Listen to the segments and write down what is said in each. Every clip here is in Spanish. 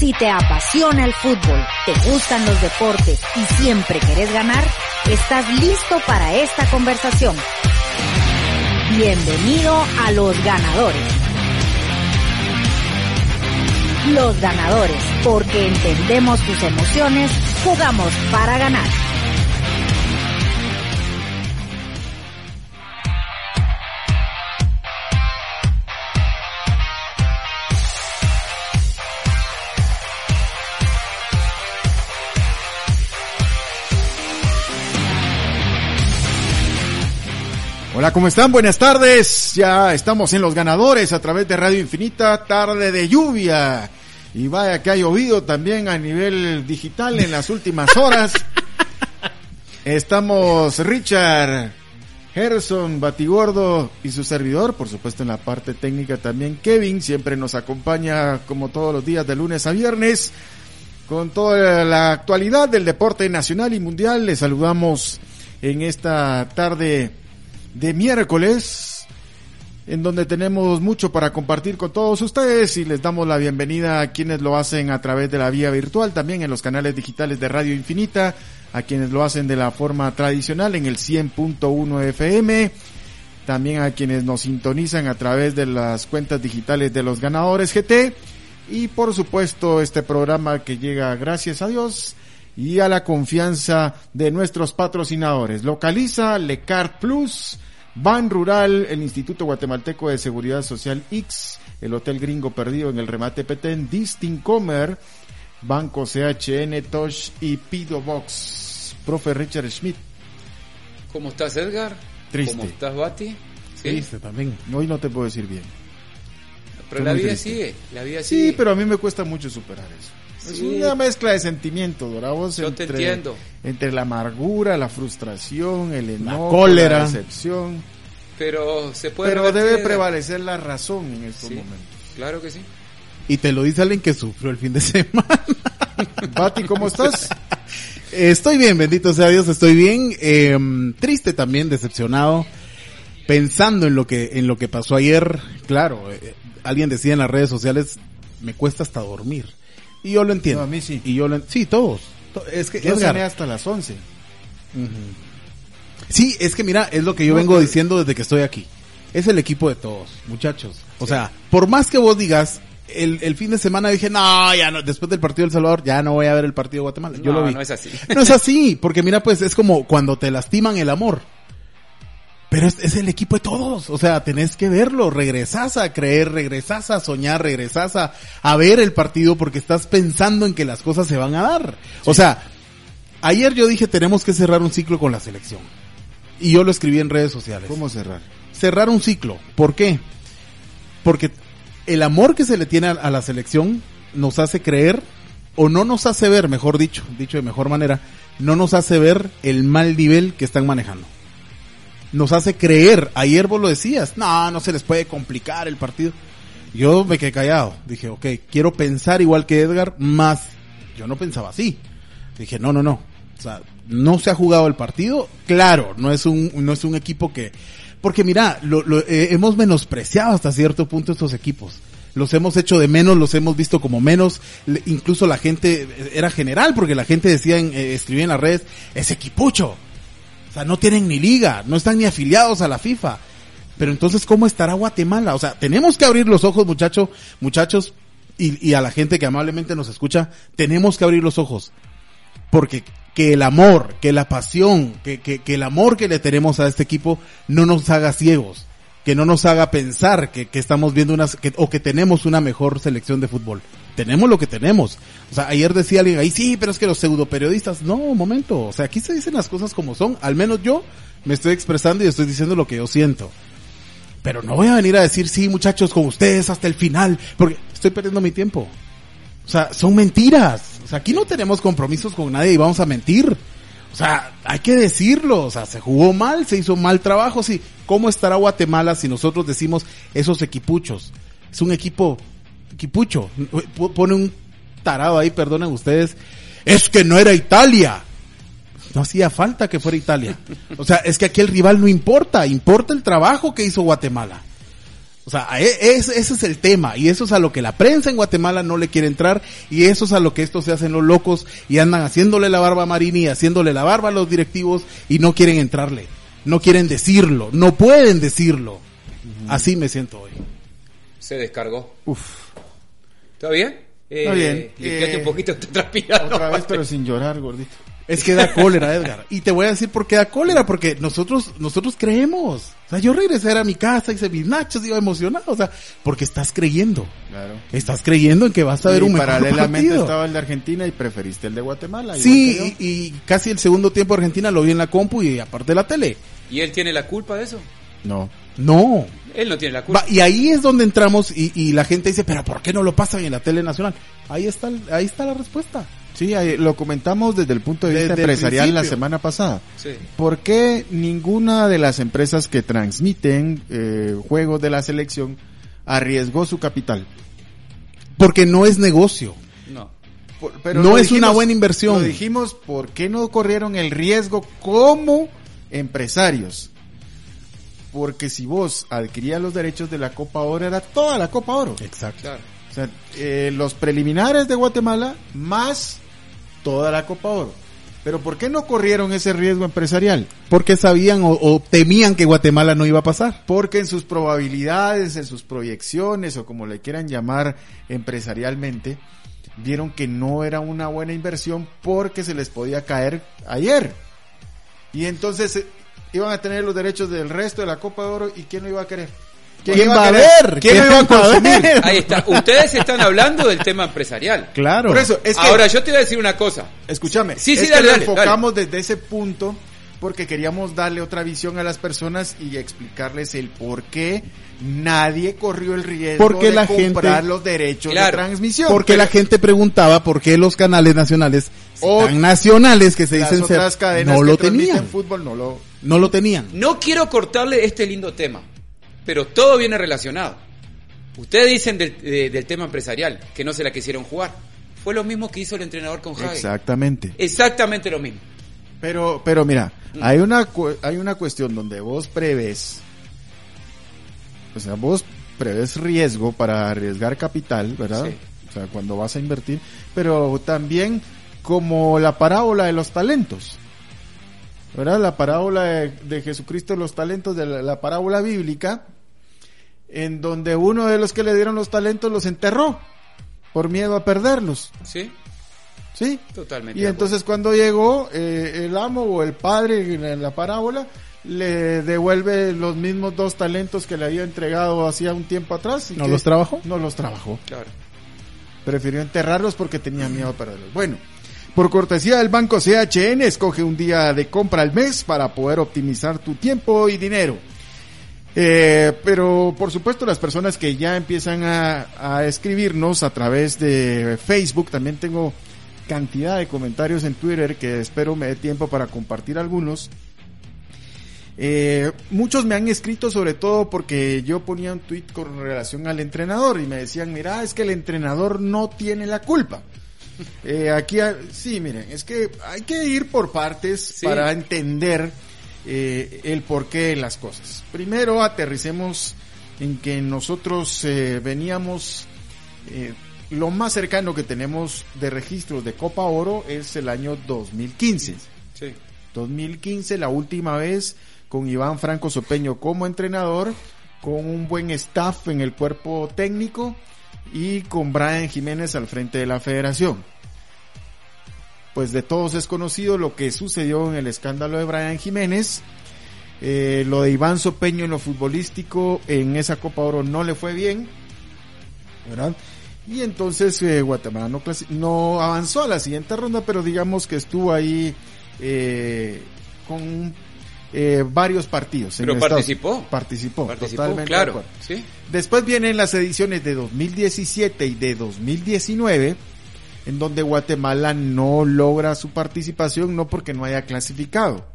Si te apasiona el fútbol, te gustan los deportes y siempre querés ganar, estás listo para esta conversación. Bienvenido a Los Ganadores. Los Ganadores, porque entendemos tus emociones, jugamos para ganar. Hola, ¿cómo están? Buenas tardes. Ya estamos en los ganadores a través de Radio Infinita, tarde de lluvia. Y vaya que ha llovido también a nivel digital en las últimas horas. Estamos Richard, Gerson, Batigordo y su servidor, por supuesto en la parte técnica también Kevin, siempre nos acompaña como todos los días de lunes a viernes con toda la actualidad del deporte nacional y mundial. Les saludamos en esta tarde de miércoles, en donde tenemos mucho para compartir con todos ustedes y les damos la bienvenida a quienes lo hacen a través de la vía virtual, también en los canales digitales de Radio Infinita, a quienes lo hacen de la forma tradicional en el 100.1 FM, también a quienes nos sintonizan a través de las cuentas digitales de los ganadores GT y por supuesto este programa que llega gracias a Dios y a la confianza de nuestros patrocinadores. Localiza Lecard Plus, Ban Rural, el Instituto Guatemalteco de Seguridad Social X, el Hotel Gringo Perdido en el remate Petén, Distincomer, Banco CHN, Tosh y Pido Box. Profe Richard Schmidt. ¿Cómo estás, Edgar? Triste. ¿Cómo estás, Bati? ¿Sí? Triste también. Hoy no te puedo decir bien. Pero la vida triste. sigue, la vida sigue. Sí, pero a mí me cuesta mucho superar eso. Es una mezcla de sentimientos, ¿verdad? Vos Yo te entiendo. Entre la amargura, la frustración, el enojo, cólera. la decepción. Pero se puede Pero debe prevalecer la razón en estos Sí, momentos. Claro que sí. Y te lo dice alguien que sufrió el fin de semana. Bati, ¿cómo estás? Estoy bien, bendito sea Dios, estoy bien. Eh, triste también, decepcionado. Pensando en lo que, en lo que pasó ayer. Claro, eh, alguien decía en las redes sociales, me cuesta hasta dormir. Y yo lo entiendo. No, a mí sí. Y yo lo, sí, todos. To- Es que, Yo Edgar, cené hasta las 11. Sí, es que mira, es lo que yo No, vengo pero- diciendo desde que estoy aquí. Es el equipo de todos, muchachos. O sea, por más que vos digas, el, el fin de semana dije, no, ya no, después del partido del Salvador, ya no voy a ver el partido de Guatemala. Yo no, lo vi. no es así. No es así, porque mira, pues es como cuando te lastiman el amor. Pero es, es el equipo de todos, o sea, tenés que verlo, regresás a creer, regresás a soñar, regresás a, a ver el partido porque estás pensando en que las cosas se van a dar. O sea, ayer yo dije tenemos que cerrar un ciclo con la selección. Y yo lo escribí en redes sociales. ¿Cómo cerrar? Cerrar un ciclo. ¿Por qué? Porque el amor que se le tiene a, a la selección nos hace creer, o no nos hace ver, mejor dicho, dicho de mejor manera, no nos hace ver el mal nivel que están manejando. Nos hace creer, ayer vos lo decías, no, no se les puede complicar el partido. Yo me quedé callado, dije, ok, quiero pensar igual que Edgar, más yo no pensaba así. Dije, no, no, no. O sea, no se ha jugado el partido. Claro, no es un, no es un equipo que, porque mira, lo, lo- eh, hemos menospreciado hasta cierto punto estos equipos. Los hemos hecho de menos, los hemos visto como menos. Incluso la gente eh, era general porque la gente decía, en, eh, escribía en las redes, es equipucho. O sea, no tienen ni liga, no están ni afiliados a la FIFA. Pero entonces, ¿cómo estará Guatemala? O sea, tenemos que abrir los ojos, muchacho, muchachos, y, a la gente que amablemente nos escucha, tenemos que abrir los ojos. Porque que el amor, que la pasión, que, que, que el amor que le tenemos a este equipo no nos haga ciegos, que no nos haga pensar que, que estamos viendo una, que, o que tenemos una mejor selección de fútbol. Tenemos lo que tenemos. O sea, ayer decía alguien ahí, sí, pero es que los pseudo periodistas, no, momento. O sea, aquí se dicen las cosas como son. Al menos yo me estoy expresando y estoy diciendo lo que yo siento. Pero no voy a venir a decir, sí, muchachos, con ustedes hasta el final, porque estoy perdiendo mi tiempo. O sea, son mentiras. O sea, aquí no tenemos compromisos con nadie y vamos a mentir. O sea, hay que decirlo. O sea, se jugó mal, se hizo mal trabajo. Sí, ¿cómo estará Guatemala si nosotros decimos esos equipuchos? Es un equipo, equipucho. P- Pone un tarado ahí, perdonen ustedes. Es que no era Italia. No hacía falta que fuera Italia. O sea, es que aquí el rival no importa, importa el trabajo que hizo Guatemala. O sea, e- es- ese es el tema y eso es a lo que la prensa en Guatemala no le quiere entrar y eso es a lo que estos se hacen los locos y andan haciéndole la barba a Marini y haciéndole la barba a los directivos y no quieren entrarle, no quieren decirlo, no pueden decirlo. Así me siento hoy. Se descargó. Uf, ¿Está bien? Eh, Está bien. limpiate Eh, un poquito, te transpirando. otra vez, pero sin llorar, gordito. Es que da cólera, Edgar. Y te voy a decir por qué da cólera, porque nosotros, nosotros creemos. O sea, yo regresé a mi casa, hice mis nachos, iba emocionado, o sea, porque estás creyendo. Claro. Estás creyendo en que vas a ver y un mejor paralelamente partido. estaba el de Argentina y preferiste el de Guatemala. Sí, y, y casi el segundo tiempo de Argentina lo vi en la compu y aparte de la tele. ¿Y él tiene la culpa de eso? No. No. Él no tiene la culpa. Y ahí es donde entramos y, y la gente dice, pero ¿por qué no lo pasan en la tele nacional? Ahí está, ahí está la respuesta. Sí, ahí lo comentamos desde el punto de vista Desde empresarial la semana pasada. Sí. ¿Por qué ninguna de las empresas que transmiten eh, juegos de la selección arriesgó su capital? Porque no es negocio. No. Por- No es una buena inversión. Lo dijimos, ¿por qué no corrieron el riesgo como empresarios? Porque si vos adquirías los derechos de la Copa Oro, era toda la Copa Oro. Exacto. Claro. O sea, eh, los preliminares de Guatemala más toda la Copa Oro. Pero ¿por qué no corrieron ese riesgo empresarial? Porque sabían o, o temían que Guatemala no iba a pasar. Porque en sus probabilidades, en sus proyecciones o como le quieran llamar empresarialmente, vieron que no era una buena inversión porque se les podía caer ayer. Y entonces eh, iban a tener los derechos del resto de la Copa de Oro y ¿quién lo iba a querer? ¿Quién iba va a querer? ver? ¿Quién lo ¿Quién iba a va a consumir? ver? Ahí está. Ustedes están hablando del tema empresarial. Claro. Por eso, es que, Ahora, yo te voy a decir una cosa. escúchame, Sí, sí, es dale, que dale, enfocamos desde ese punto porque queríamos darle otra visión a las personas y explicarles el por qué nadie corrió el riesgo Porque de la comprar gente- los derechos Claro, de transmisión. Porque la gente preguntaba por qué los canales nacionales, O tan nacionales que se las dicen ser, otras cadenas no que lo tenían. fútbol no lo No lo tenían. No quiero cortarle este lindo tema, pero todo viene relacionado. Ustedes dicen del, de- del tema empresarial, que no se la quisieron jugar. Fue lo mismo que hizo el entrenador con Javi. exactamente. Exactamente lo mismo. Pero pero mira, Mm. hay una hay una cuestión donde vos prevés o sea, vos prevés riesgo para arriesgar capital, ¿verdad? Sí. O sea, cuando vas a invertir, pero también como la parábola de los talentos. ¿Verdad? La parábola de, de Jesucristo los talentos de la, la parábola bíblica en donde uno de los que le dieron los talentos los enterró por miedo a perderlos, ¿Sí? ¿sí? Totalmente. Y entonces cuando llegó eh, el amo o el padre en la, en la parábola le devuelve los mismos dos talentos que le había entregado hacía un tiempo atrás. y ¿No que los trabajó? No los trabajó. Claro. Prefirió enterrarlos porque tenía miedo a perderlos. Bueno, por cortesía del banco CHN, escoge un día de compra al mes para poder optimizar tu tiempo y dinero. Eh, pero por supuesto las personas que ya empiezan a, escribirnos a través de Facebook, también tengo cantidad de comentarios en Twitter que espero me dé tiempo para compartir algunos. Eh, muchos me han escrito sobre todo porque yo ponía un tweet con relación al entrenador y me decían, mira, es que el entrenador no tiene la culpa. Eh, aquí, sí, miren, es que hay que ir por partes Sí. para entender eh, el porqué de las cosas. Primero aterricemos en que nosotros eh, veníamos, eh, lo más cercano que tenemos de registros de Copa Oro es el año 2015. Sí. 2015, la última vez con Iván Franco Sopeño como entrenador, con un buen staff en el cuerpo técnico y con Brian Jiménez al frente de la federación. Pues de todos es conocido lo que sucedió en el escándalo de Brian Jiménez. Eh, lo de Iván Sopeño en lo futbolístico en esa Copa Oro no le fue bien, ¿verdad? Y entonces eh, Guatemala no, avanzó a la siguiente ronda, pero digamos que estuvo ahí eh, con eh, varios partidos. en Pero estado. participó. Participó, Participó, totalmente claro. ¿Sí? Después vienen las ediciones de 2017 y de 2019, en donde Guatemala no logra su participación, no porque no haya clasificado,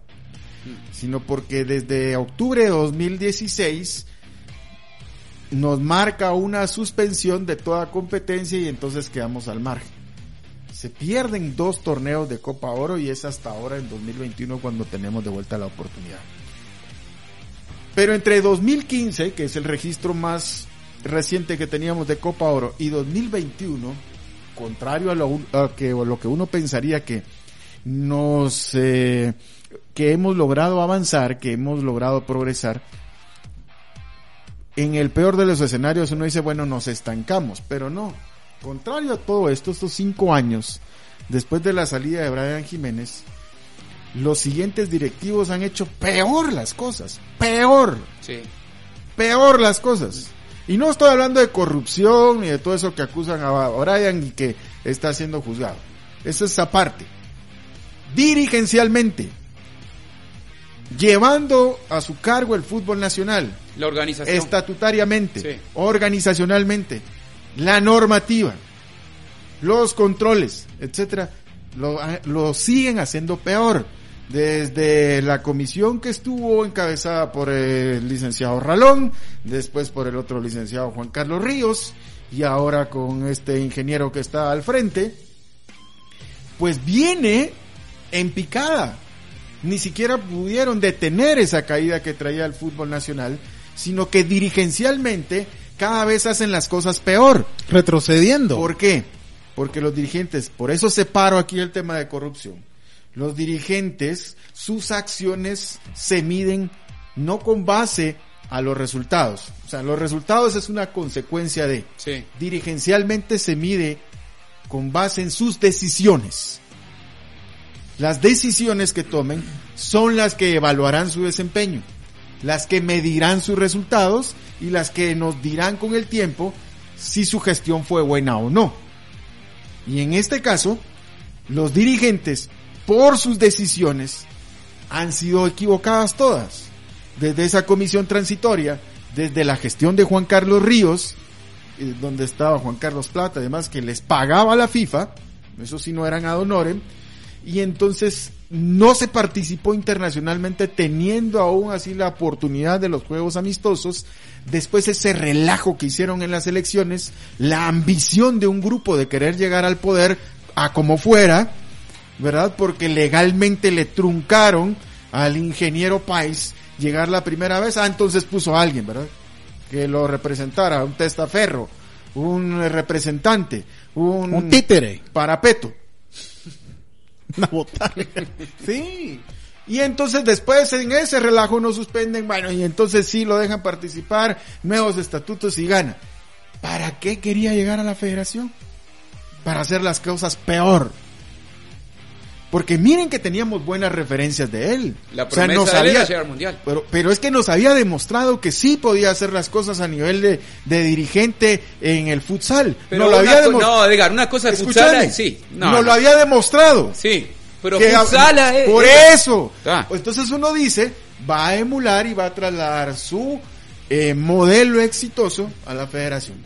sino porque desde octubre de 2016 nos marca una suspensión de toda competencia y entonces quedamos al margen. Se pierden dos torneos de Copa Oro y es hasta ahora en 2021 cuando tenemos de vuelta la oportunidad. Pero entre 2015, que es el registro más reciente que teníamos de Copa Oro, y 2021, contrario a lo, que, lo que uno pensaría que nos, eh, que hemos logrado avanzar, que hemos logrado progresar, en el peor de los escenarios uno dice, bueno, nos estancamos, pero no. Contrario a todo esto, estos cinco años, después de la salida de Brian Jiménez, los siguientes directivos han hecho peor las cosas. Peor. Sí. Peor las cosas. Y no estoy hablando de corrupción ni de todo eso que acusan a Brian y que está siendo juzgado. Eso es aparte. Dirigencialmente. Llevando a su cargo el fútbol nacional. La organización. Estatutariamente. Organizacionalmente. La normativa. Los controles, etcétera. Lo, lo siguen haciendo peor desde la comisión que estuvo encabezada por el licenciado Ralón, después por el otro licenciado Juan Carlos Ríos, y ahora con este ingeniero que está al frente, pues viene en picada. Ni siquiera pudieron detener esa caída que traía el fútbol nacional, sino que dirigencialmente cada vez hacen las cosas peor. Retrocediendo. ¿Por qué? Porque los dirigentes, por eso separo aquí el tema de corrupción los dirigentes, sus acciones se miden no con base a los resultados. O sea, los resultados es una consecuencia de. Sí. Dirigencialmente se mide con base en sus decisiones. Las decisiones que tomen son las que evaluarán su desempeño, las que medirán sus resultados y las que nos dirán con el tiempo si su gestión fue buena o no. Y en este caso, los dirigentes por sus decisiones han sido equivocadas todas. Desde esa comisión transitoria, desde la gestión de Juan Carlos Ríos, eh, donde estaba Juan Carlos Plata, además que les pagaba la FIFA, eso sí no eran ad honorem, y entonces no se participó internacionalmente teniendo aún así la oportunidad de los juegos amistosos, después ese relajo que hicieron en las elecciones, la ambición de un grupo de querer llegar al poder a como fuera, ¿verdad? Porque legalmente le truncaron al ingeniero Pais llegar la primera vez. Ah, entonces puso a alguien, ¿verdad? Que lo representara, un testaferro, un representante, un, un títere, parapeto. Una botana. sí. Y entonces después en ese relajo no suspenden, bueno, y entonces sí lo dejan participar, nuevos estatutos y gana. ¿Para qué quería llegar a la federación? Para hacer las cosas peor. Porque miren que teníamos buenas referencias de él. La promesa o sea, de llegar al mundial. Pero, pero es que nos había demostrado que sí podía hacer las cosas a nivel de, de dirigente en el futsal. Pero lo había no, Edgar, una cosa de futsal, sí. No, nos lo había demostrado. Sí, pero futsal es, Por eso. Ah. Entonces uno dice, va a emular y va a trasladar su eh, modelo exitoso a la federación.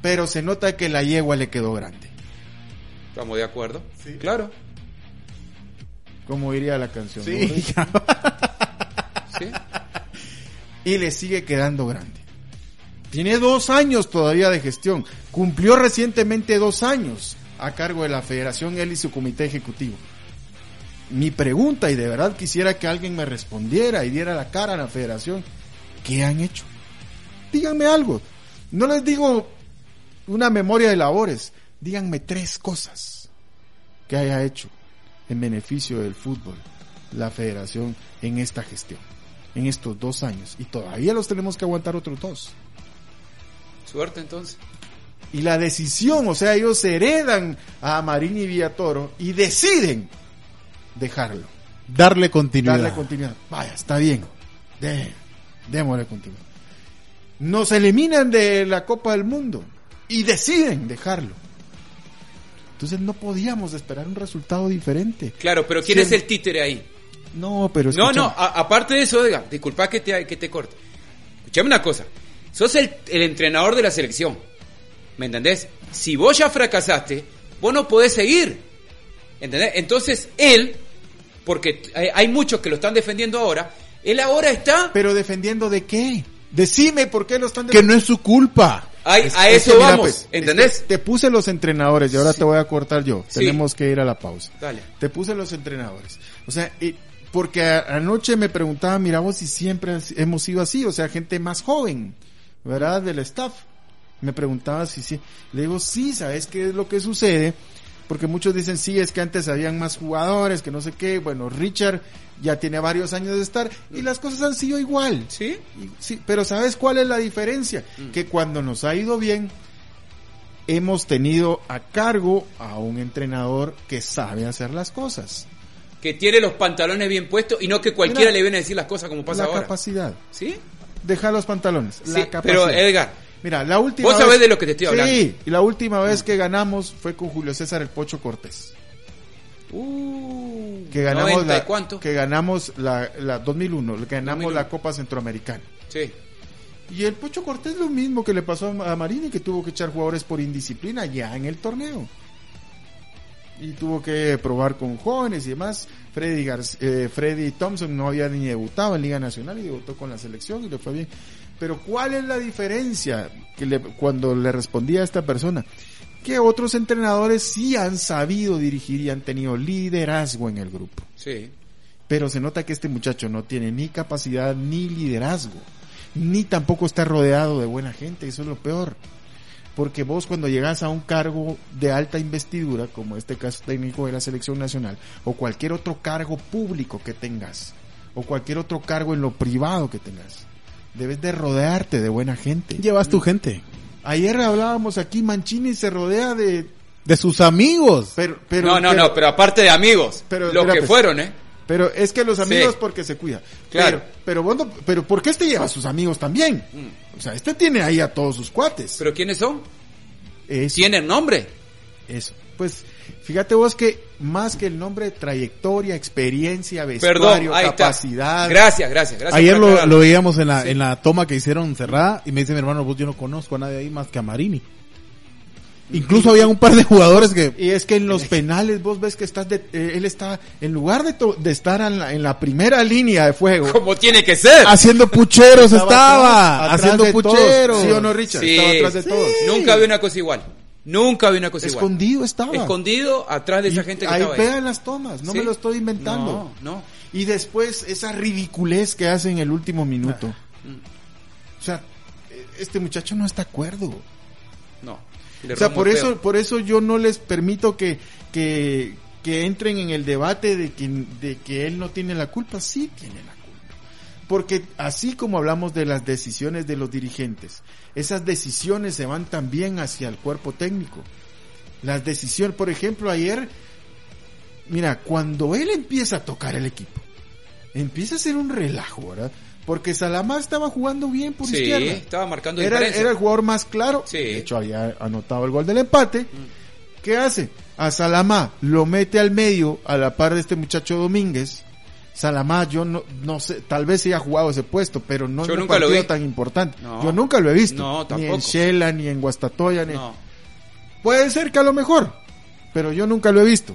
Pero se nota que la yegua le quedó grande. Estamos de acuerdo. Sí. Claro. Como diría la canción. Sí. Y le sigue quedando grande. Tiene dos años todavía de gestión. Cumplió recientemente dos años a cargo de la federación, él y su comité ejecutivo. Mi pregunta, y de verdad quisiera que alguien me respondiera y diera la cara a la federación, ¿qué han hecho? Díganme algo. No les digo una memoria de labores, díganme tres cosas que haya hecho en beneficio del fútbol, la federación en esta gestión, en estos dos años. Y todavía los tenemos que aguantar otros dos. Suerte entonces. Y la decisión, o sea, ellos heredan a Marín y Villatoro y deciden dejarlo. Darle continuidad. Darle continuidad. Vaya, está bien. démosle continuidad. Nos eliminan de la Copa del Mundo y deciden dejarlo. Entonces no podíamos esperar un resultado diferente. Claro, pero ¿quién es el títere ahí? No, pero No, no, aparte de eso, diga, disculpa que te, que te corte. Escuchame una cosa. Sos el, el entrenador de la selección. ¿Me entendés? Si vos ya fracasaste, vos no podés seguir. ¿Entendés? Entonces él, porque hay, hay muchos que lo están defendiendo ahora, él ahora está... ¿Pero defendiendo de qué? Decime por qué lo están defendiendo. Que no es su culpa a eso vamos, pues, ¿entendés? te puse los entrenadores y ahora te voy a cortar yo. Tenemos que ir a la pausa. Dale. Te puse los entrenadores. O sea, porque a- anoche me preguntaba, mira vos si siempre hemos sido así, o sea, gente más joven, ¿verdad? Del staff. Me preguntaba si sí. Le digo, sí, ¿sabes qué es lo que sucede? Porque muchos dicen, sí, es que antes habían más jugadores, que no sé qué. Bueno, Richard ya tiene varios años de estar y las cosas han sido igual. ¿Sí? Sí, pero ¿sabes cuál es la diferencia? Que cuando nos ha ido bien, hemos tenido a cargo a un entrenador que sabe hacer las cosas. Que tiene los pantalones bien puestos y no que cualquiera Mira, le viene a decir las cosas como pasa la ahora. capacidad. ¿Sí? Deja los pantalones. Sí, la capacidad. pero Edgar, Mira, la última Vos vez- sabés de lo que te estoy hablando. Sí, y la última vez que ganamos fue con Julio César el Pocho Cortés. uh, Que ganamos 90 y la, cuánto? que ganamos la, la 2001, que ganamos 2001. la Copa Centroamericana. Sí. Y el Pocho Cortés lo mismo que le pasó a Marini, que tuvo que echar jugadores por indisciplina ya en el torneo. Y tuvo que probar con jóvenes y demás. Freddy, Garc- eh, Freddy Thompson no había ni debutado en Liga Nacional y debutó con la selección y le fue bien. Pero ¿cuál es la diferencia? Que le- cuando le respondía a esta persona, que otros entrenadores sí han sabido dirigir y han tenido liderazgo en el grupo. Sí. Pero se nota que este muchacho no tiene ni capacidad ni liderazgo, ni tampoco está rodeado de buena gente, eso es lo peor. Porque vos cuando llegas a un cargo de alta investidura, como este caso técnico de la selección nacional, o cualquier otro cargo público que tengas, o cualquier otro cargo en lo privado que tengas, debes de rodearte de buena gente. Llevas tu gente. Ayer hablábamos aquí, Mancini se rodea de... De sus amigos. Pero, pero, no, no, pero- no, pero aparte de amigos, pero, los que fueron, ¿eh? Pero es que los amigos Sí. porque se cuida. Claro. Pero, pero, pero ¿por qué este lleva a sus amigos también? O sea, este tiene ahí a todos sus cuates. Mm. ¿Pero quiénes son? eso, ¿Tienen nombre? eso. Pues, fíjate vos que más que el nombre, trayectoria, experiencia, vestuario, capacidad. está. Gracias, gracias, gracias. Ayer lo, veíamos en la, Sí. en la toma que hicieron cerrada y me dice mi hermano, vos yo no conozco a nadie ahí más que a Marini. Incluso había un par de jugadores que... Y es que en los penales vos ves que estás de- eh, él está, en lugar de, to- de estar en la, en la primera línea de fuego, Como tiene que ser. Haciendo pucheros estaba estaba, atrás- atrás haciendo todos. pucheros. ¿Sí o no, Richard? Sí. Estaba atrás de todos. Nunca vi una cosa igual. Nunca vi una cosa igual. Escondido estaba. Escondido atrás de esa gente que ahí estaba ahí. vean las tomas, no Sí. me lo estoy inventando. No, no. Y después esa ridiculez que hace en el último minuto. O sea, este muchacho no está acuerdo. No. O sea, por eso, por eso yo no les permito que, que, que entren en el debate de que, de que él no tiene la culpa. Sí tiene la. Porque así como hablamos de las decisiones de los dirigentes, esas decisiones se van también hacia el cuerpo técnico. Las decisiones, por ejemplo, ayer, mira, cuando él empieza a tocar el equipo, empieza a ser un relajo, ¿verdad? Porque Salamá estaba jugando bien por Sí, izquierda. estaba marcando Era, diferencia. era el jugador más claro. Sí. De hecho, había anotado el gol del empate. ¿Qué hace? A Salamá lo mete al medio a la par de este muchacho Domínguez. Salamá, yo no, no sé, tal vez haya jugado ese puesto, pero no Yo en un nunca lo partido vi. tan importante. No. Yo nunca lo he visto. No, Ni en. Shela, ni en Guastatoya, ni... No. Puede ser que a lo mejor, pero yo nunca lo he visto.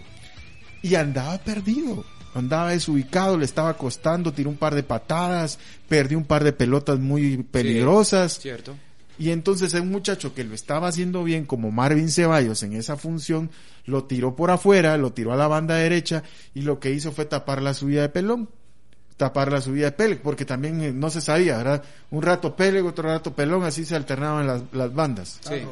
Y andaba perdido, andaba desubicado, le estaba costando, tiró un par de patadas, perdió un par de pelotas muy peligrosas. Cierto. Y entonces un muchacho que lo estaba haciendo bien como Marvin Ceballos en esa función, lo tiró por afuera, lo tiró a la banda derecha y lo que hizo fue tapar la subida de Pelón. Tapar la subida de Peleg, porque también eh, no se sabía, ¿verdad? Un rato Peleg, otro rato Pelón, así se alternaban las, las bandas. Sí.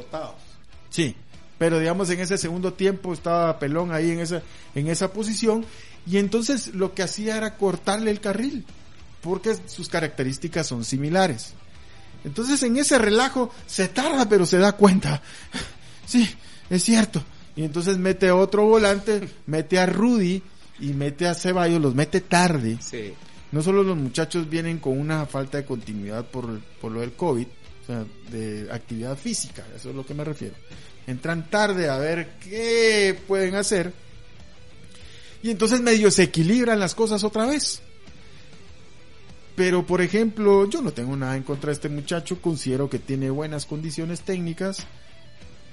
Sí, pero digamos en ese segundo tiempo estaba Pelón ahí en esa, en esa posición y entonces lo que hacía era cortarle el carril, porque sus características son similares. Entonces en ese relajo se tarda pero se da cuenta. Sí, es cierto. Y entonces mete otro volante, mete a Rudy y mete a Ceballos, los mete tarde. Sí. No solo los muchachos vienen con una falta de continuidad por, por lo del COVID, o sea, de actividad física, eso es lo que me refiero. Entran tarde a ver qué pueden hacer y entonces medio se equilibran las cosas otra vez. Pero por ejemplo, yo no tengo nada en contra de este muchacho, considero que tiene buenas condiciones técnicas,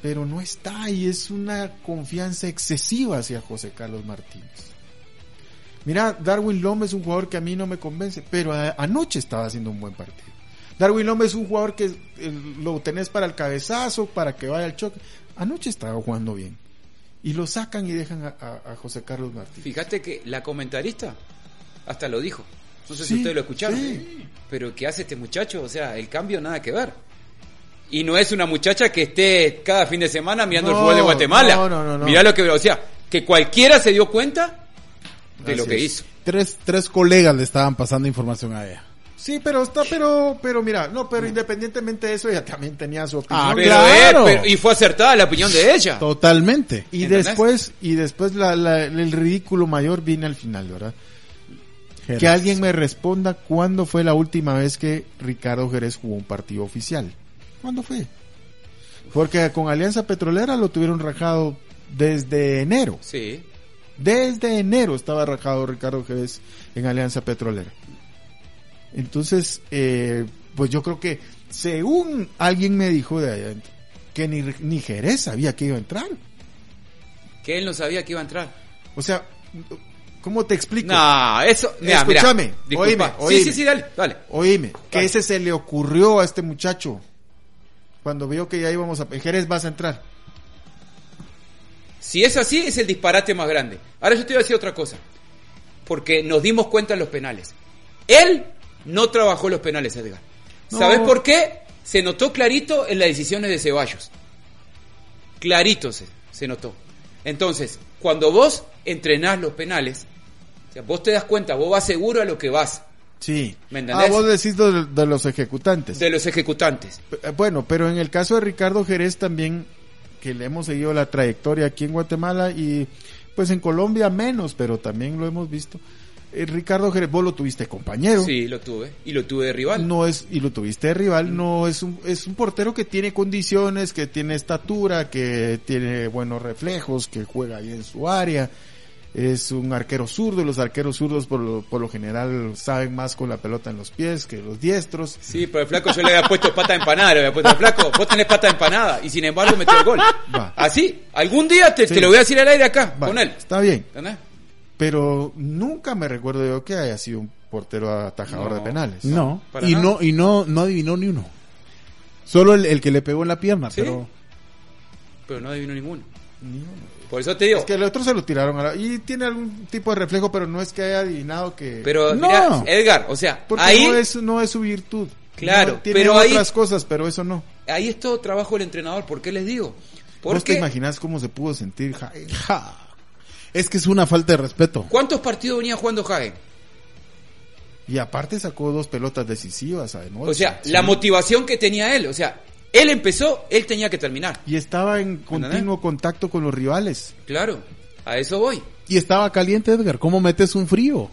pero no está y es una confianza excesiva hacia José Carlos Martínez. Mira, Darwin López es un jugador que a mí no me convence, pero anoche estaba haciendo un buen partido. Darwin López es un jugador que eh, lo tenés para el cabezazo, para que vaya al choque. Anoche estaba jugando bien. Y lo sacan y dejan a, a- a José Carlos Martínez. Fíjate que la comentarista hasta lo dijo. No sé Sí, si ustedes lo escucharon. sí. Pero ¿qué hace este muchacho? O sea, el cambio nada que ver. Y no es una muchacha que esté cada fin de semana mirando el fútbol de Guatemala. no, no, no, no. Mirá lo que, o sea, que cualquiera se dio cuenta de lo que es. hizo. Tres, tres colegas le estaban pasando información a ella. Sí, pero está, pero, pero mira, no, pero independientemente de eso, ella también tenía su opinión. Ah, Pero, claro. eh, pero- y fue acertada la opinión de ella. Totalmente. y ¿entendés? después, y después la, la- el ridículo mayor viene al final, ¿verdad? Que alguien me responda cuándo fue la última vez que Ricardo Jerez jugó un partido oficial. ¿Cuándo fue? Porque con Alianza Petrolera lo tuvieron rajado desde enero. Sí. Desde enero estaba rajado Ricardo Jerez en Alianza Petrolera. Entonces, eh, pues yo creo que, según alguien me dijo de allá que ni, ni Jerez sabía que iba a entrar. Que él no sabía que iba a entrar. O sea, ¿cómo te explico? No, eso. Mira, mira. Escúchame, Disculpa. oíme, Sí, oíme. sí, sí, dale, dale. Oíme, que Dale. ese se le ocurrió a este muchacho cuando vio que ya íbamos a... Jerez vas a entrar. Si es así, es el disparate más grande. Ahora yo te voy a decir otra cosa. Porque nos dimos cuenta en los penales. Él no trabajó los penales, Edgar. No. ¿Sabes por qué? Se notó clarito en las decisiones de Ceballos. Clarito se, se notó. Entonces, cuando vos entrenás los penales, o sea, vos te das cuenta, vos vas seguro a lo que vas, Sí. ¿Me entendés? Ah, vos decís de, de los ejecutantes. de los ejecutantes. P- eh, Bueno, pero en el caso de Ricardo Jerez también, que le hemos seguido la trayectoria aquí en Guatemala y pues en Colombia menos, pero también lo hemos visto. Eh, Ricardo Jerez, vos lo tuviste compañero. Sí, lo tuve. Y lo tuve de rival. No es, y lo tuviste de rival, no es un, es un portero que tiene condiciones, que tiene estatura, que tiene buenos reflejos, que juega ahí en su área. Es un arquero zurdo, y los arqueros zurdos por lo, por lo general saben más con la pelota en los pies que los diestros. Sí, pero el flaco yo le había puesto pata empanada, le había puesto flaco, vos tenés pata empanada y sin embargo metió el gol. Va. Así, algún día te, Sí. te lo voy a decir al aire acá, Va, con él. Está bien. ¿Entendés? pero nunca me recuerdo yo que haya sido un portero atajador No. de penales. No, Para y nada. no, y no, no adivinó ni uno. Solo el, el que le pegó en la pierna, Sí. pero Pero no adivino ninguno. Ni uno. Por eso te digo. Es que el otro se lo tiraron a la- y tiene algún tipo de reflejo, pero no es que haya adivinado que Pero No. mira, Edgar, o sea, porque ahí, no es no es su virtud. Claro, No, tiene pero ahí- otras cosas, pero eso no. ahí es todo trabajo del entrenador. ¿Por qué les digo? ¿Vos te Porque imaginas cómo se pudo sentir Jaén? ja, es que es una falta de respeto. ¿cuántos partidos venía jugando Hagen? Y aparte sacó dos pelotas decisivas además. O sea, la motivación que tenía él, o sea, él empezó, él tenía que terminar. y estaba en continuo contacto con los rivales. Claro, a eso voy. Y estaba caliente, Edgar. ¿Cómo metes un frío?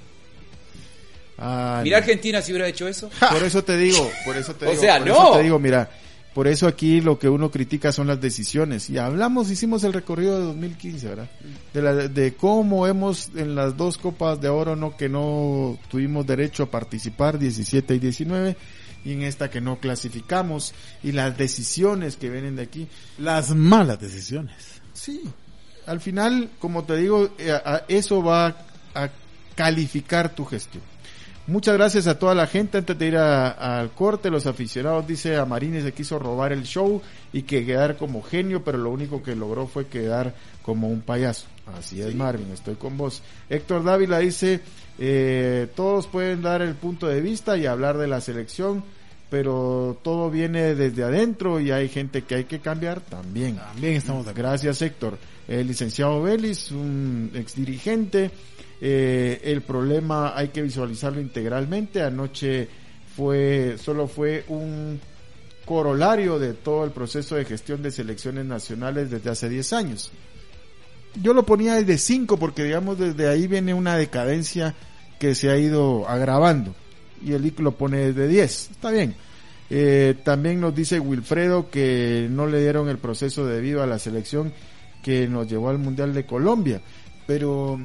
Ah, Mira no. Argentina si hubiera hecho eso. Por eso te digo, por eso te O digo, sea, por no. eso te digo, mira, por eso aquí lo que uno critica son las decisiones. Y hablamos, hicimos el recorrido de 2015, ¿verdad? De, la, de cómo hemos en las dos copas de oro no que no tuvimos derecho a participar 17 y 19 y en esta que no clasificamos y las decisiones que vienen de aquí. Las malas decisiones. Sí. Al final, como te digo, eh, eso va a calificar tu gestión. Muchas gracias a toda la gente. Antes de ir al corte, los aficionados, dice a Marines se quiso robar el show y que quedar como genio, pero lo único que logró fue quedar como un payaso. Así es, Marvin, estoy con vos. Héctor Dávila dice, eh, todos pueden dar el punto de vista y hablar de la selección, pero todo viene desde adentro y hay gente que hay que cambiar también. También estamos de acuerdo. Gracias, Héctor. El licenciado Vélez, un exdirigente. Eh, el problema hay que visualizarlo integralmente. Anoche fue, solo fue un corolario de todo el proceso de gestión de selecciones nacionales desde hace 10 años. Yo lo ponía desde 5 porque digamos desde ahí viene una decadencia que se ha ido agravando. Y el IC lo pone desde 10. Está bien. Eh, también nos dice Wilfredo que no le dieron el proceso debido a la selección que nos llevó al Mundial de Colombia. Pero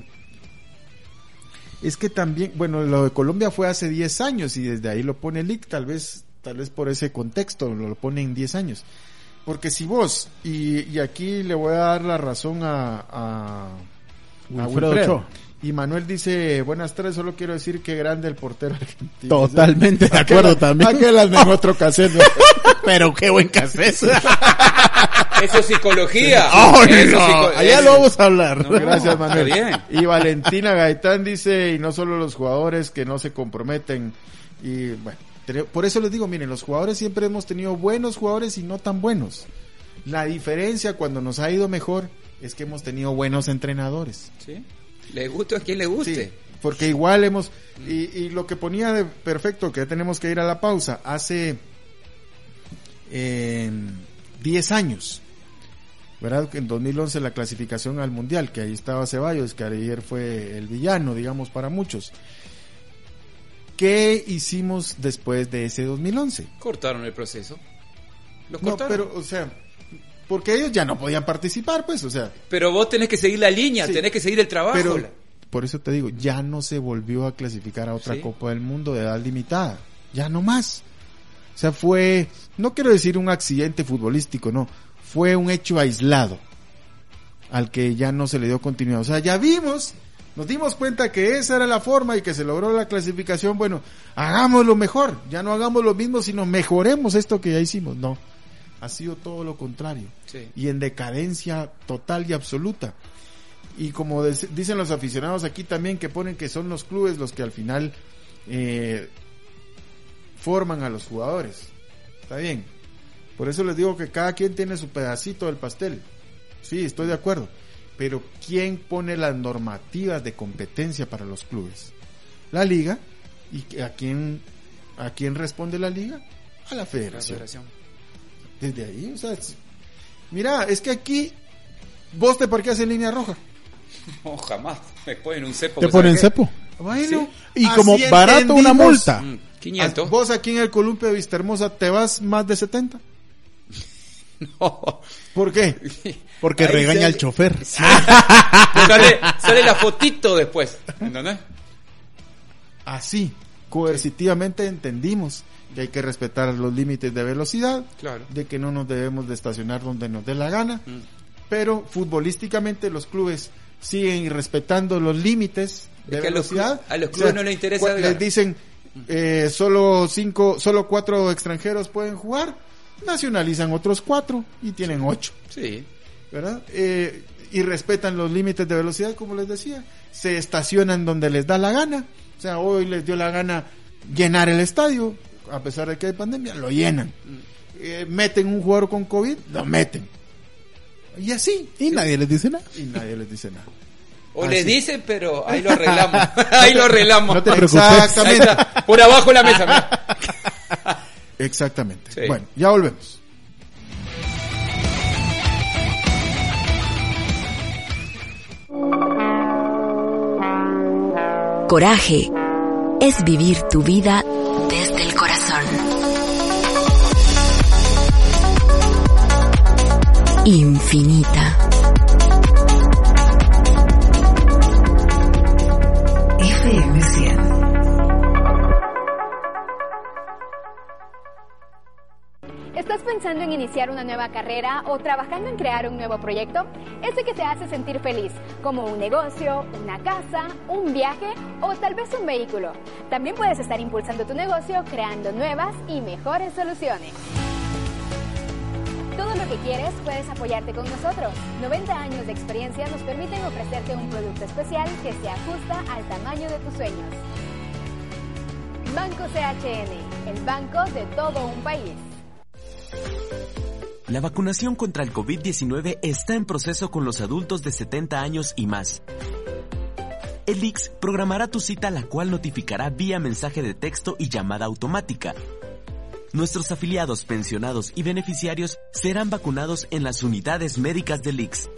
es que también, bueno, lo de Colombia fue hace 10 años y desde ahí lo pone el IC, tal vez, tal vez por ese contexto lo, pone en 10 años. Porque si vos, y, y aquí le voy a dar la razón a, a, a Wilfredo Wilfredo. Y Manuel dice, buenas tardes, solo quiero decir que grande el portero argentino. Totalmente de acuerdo Aquel- también. Aquel anda en otro cassette. Pero qué buen cassette. Eso es psicología. Oh, Eso no, es psico- allá lo vamos a hablar. No, Gracias, Manuel. Bien. Y Valentina Gaitán dice, y no solo los jugadores que no se comprometen. Y bueno, por eso les digo, miren, los jugadores siempre hemos tenido buenos jugadores y no tan buenos. La diferencia cuando nos ha ido mejor es que hemos tenido buenos entrenadores. Sí. Le guste a quien le guste. Sí, porque igual hemos, y, y lo que ponía de perfecto, que ya tenemos que ir a la pausa, hace eh, 10 años, ¿verdad? Que En 2011 la clasificación al Mundial, que ahí estaba Ceballos, que ayer fue el villano, digamos, para muchos. ¿Qué hicimos después de ese 2011? Cortaron el proceso. Lo No, cortaron. pero, o sea, porque ellos ya no podían participar, pues, o sea, Pero vos tenés que seguir la línea, Sí. tenés que seguir el trabajo. Pero por eso te digo, ya no se volvió a clasificar a otra Sí. Copa del Mundo de edad limitada. Ya no más. O sea, fue, no quiero decir un accidente futbolístico, no. Fue un hecho aislado al que ya no se le dio continuidad. O sea, ya vimos, nos dimos cuenta que esa era la forma y que se logró la clasificación. Bueno, hagámoslo mejor. Ya no hagamos lo mismo, sino mejoremos esto que ya hicimos. No. Ha sido todo lo contrario Sí. y en decadencia total y absoluta. Y como dicen los aficionados aquí también que ponen que son los clubes los que al final eh, forman a los jugadores. Está bien. Por eso les digo que cada quien tiene su pedacito del pastel. Sí, estoy de acuerdo. Pero ¿quién pone las normativas de competencia para los clubes? La liga. ¿Y a quién, a quién responde la liga? A la La federación. Desde ahí, o sea, es- mira, es que aquí vos te parqueas en línea roja. No, jamás. Me ponen un cepo. Te ponen cepo. Bueno, Y como barato una multa. qué. Mm, 500. Vos aquí en el columpio de Vistahermosa te vas más de 70. No. ¿Por qué? Porque Ahí regaña al chofer. sale, sale la fotito después. ¿Entendés? Así, coercitivamente entendimos que hay que respetar los límites de velocidad, Claro. de que no nos debemos de estacionar donde nos dé la gana, Mm. pero futbolísticamente los clubes siguen respetando los límites de Es que a los velocidad. a los clubes no les interesa Les dicen eh, solo cinco, solo cuatro extranjeros pueden jugar, nacionalizan otros cuatro y tienen ocho. Sí. ¿verdad? Eh, y respetan los límites de velocidad, como les decía. Se estacionan donde les da la gana. O sea, hoy les dio la gana llenar el estadio, a pesar de que hay pandemia, lo llenan. Eh, meten un jugador con COVID, lo meten. Y así. Y nadie les dice nada. Y nadie les dice nada. O Ah, les dicen, pero ahí lo arreglamos. ahí lo arreglamos. No te preocupes. Exactamente. Por abajo de la mesa. mira. Exactamente. Sí. Bueno, ya volvemos. Coraje es vivir tu vida desde el corazón. Infinita. FM pensando en iniciar una nueva carrera o trabajando en crear un nuevo proyecto? Ese que te hace sentir feliz, como un negocio, una casa, un viaje o tal vez un vehículo. También puedes estar impulsando tu negocio creando nuevas y mejores soluciones. Todo lo que quieres puedes apoyarte con nosotros. 90 años de experiencia nos permiten ofrecerte un producto especial que se ajusta al tamaño de tus sueños. Banco CHN, el banco de todo un país. La vacunación contra el COVID-19 está en proceso con los adultos de 70 años y más. El IX programará tu cita la cual notificará vía mensaje de texto y llamada automática. Nuestros afiliados, pensionados y beneficiarios serán vacunados en las unidades médicas del IX.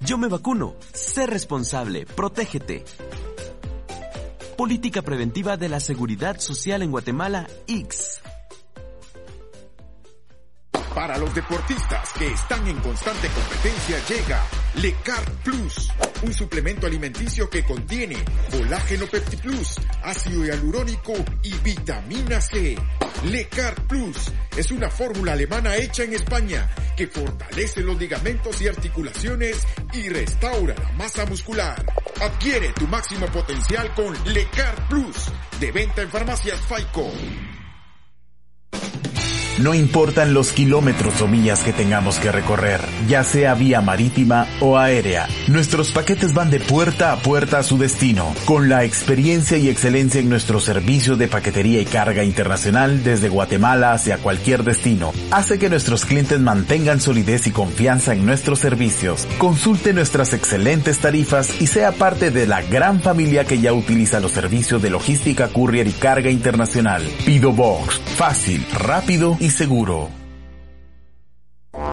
Yo me vacuno. Sé responsable. Protégete. Política Preventiva de la Seguridad Social en Guatemala, X. Para los deportistas que están en constante competencia llega Lecar Plus, un suplemento alimenticio que contiene colágeno Pepti Plus, ácido hialurónico y vitamina C. Lecar Plus es una fórmula alemana hecha en España que fortalece los ligamentos y articulaciones y restaura la masa muscular. Adquiere tu máximo potencial con Lecar Plus, de venta en farmacias Faico. No importan los kilómetros o millas que tengamos que recorrer, ya sea vía marítima o aérea, nuestros paquetes van de puerta a puerta a su destino, con la experiencia y excelencia en nuestro servicio de paquetería y carga internacional desde Guatemala hacia cualquier destino. Hace que nuestros clientes mantengan solidez y confianza en nuestros servicios. Consulte nuestras excelentes tarifas y sea parte de la gran familia que ya utiliza los servicios de logística courier y carga internacional. Pido Box, fácil, rápido y seguro.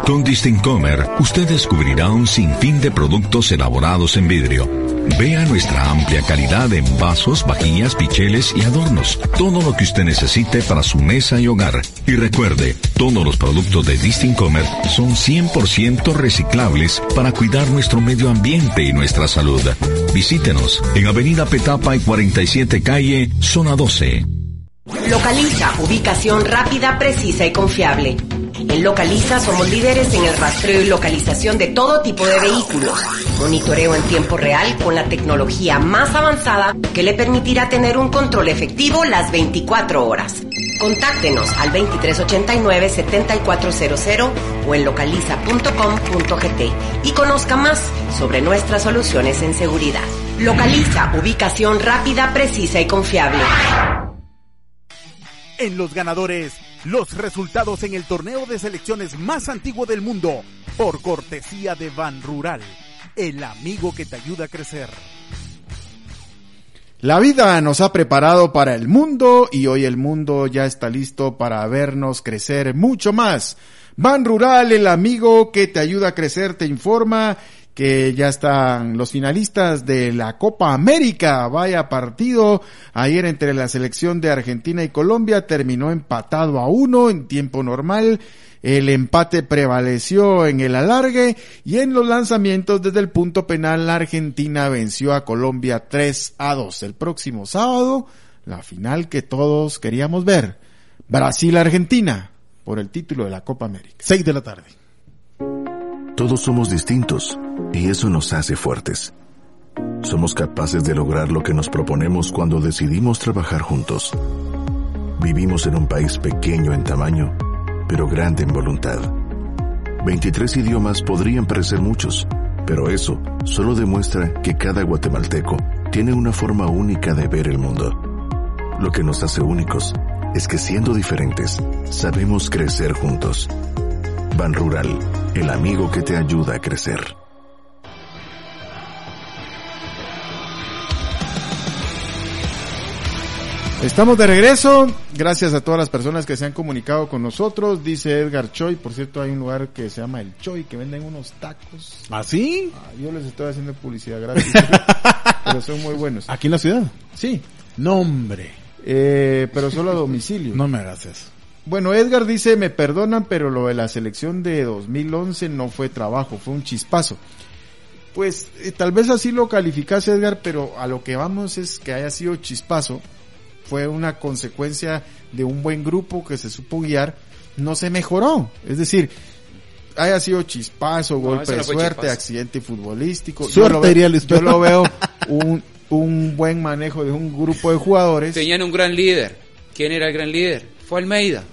Con Distincomer, usted descubrirá un sinfín de productos elaborados en vidrio. Vea nuestra amplia calidad en vasos, vajillas, picheles y adornos. Todo lo que usted necesite para su mesa y hogar. Y recuerde, todos los productos de Distincomer son 100% reciclables para cuidar nuestro medio ambiente y nuestra salud. Visítenos en Avenida Petapa y 47 Calle, Zona 12. Localiza, ubicación rápida, precisa y confiable. En Localiza somos líderes en el rastreo y localización de todo tipo de vehículos. Monitoreo en tiempo real con la tecnología más avanzada que le permitirá tener un control efectivo las 24 horas. Contáctenos al 2389-7400 o en localiza.com.gt y conozca más sobre nuestras soluciones en seguridad. Localiza, ubicación rápida, precisa y confiable. En los ganadores, los resultados en el torneo de selecciones más antiguo del mundo, por cortesía de Ban Rural, el amigo que te ayuda a crecer. La vida nos ha preparado para el mundo y hoy el mundo ya está listo para vernos crecer mucho más. Ban Rural, el amigo que te ayuda a crecer, te informa que ya están los finalistas de la Copa América. Vaya partido ayer entre la selección de Argentina y Colombia terminó empatado a uno en tiempo normal. El empate prevaleció en el alargue y en los lanzamientos desde el punto penal la Argentina venció a Colombia 3 a 2. El próximo sábado, la final que todos queríamos ver. Brasil-Argentina por el título de la Copa América. 6 de la tarde. Todos somos distintos y eso nos hace fuertes. Somos capaces de lograr lo que nos proponemos cuando decidimos trabajar juntos. Vivimos en un país pequeño en tamaño, pero grande en voluntad. 23 idiomas podrían parecer muchos, pero eso solo demuestra que cada guatemalteco tiene una forma única de ver el mundo. Lo que nos hace únicos es que siendo diferentes, sabemos crecer juntos. Ban Rural, el amigo que te ayuda a crecer. Estamos de regreso. Gracias a todas las personas que se han comunicado con nosotros. Dice Edgar Choi. Por cierto, hay un lugar que se llama El Choi que venden unos tacos. ¿Ah, sí? Ah, yo les estoy haciendo publicidad gratis. pero son muy buenos. ¿Aquí en la ciudad? Sí. No, hombre. Eh, pero solo a domicilio. No me hagas eso. Bueno, Edgar dice, me perdonan, pero lo de la selección de 2011 no fue trabajo, fue un chispazo. Pues eh, tal vez así lo calificase Edgar, pero a lo que vamos es que haya sido chispazo. Fue una consecuencia de un buen grupo que se supo guiar, no se mejoró. Es decir, haya sido chispazo, No, golpe de suerte, chispazo. accidente futbolístico. Suerte, yo lo veo, yo lo veo un, un buen manejo de un grupo de jugadores. Tenían un gran líder. ¿Quién era el gran líder? Fue Almeida.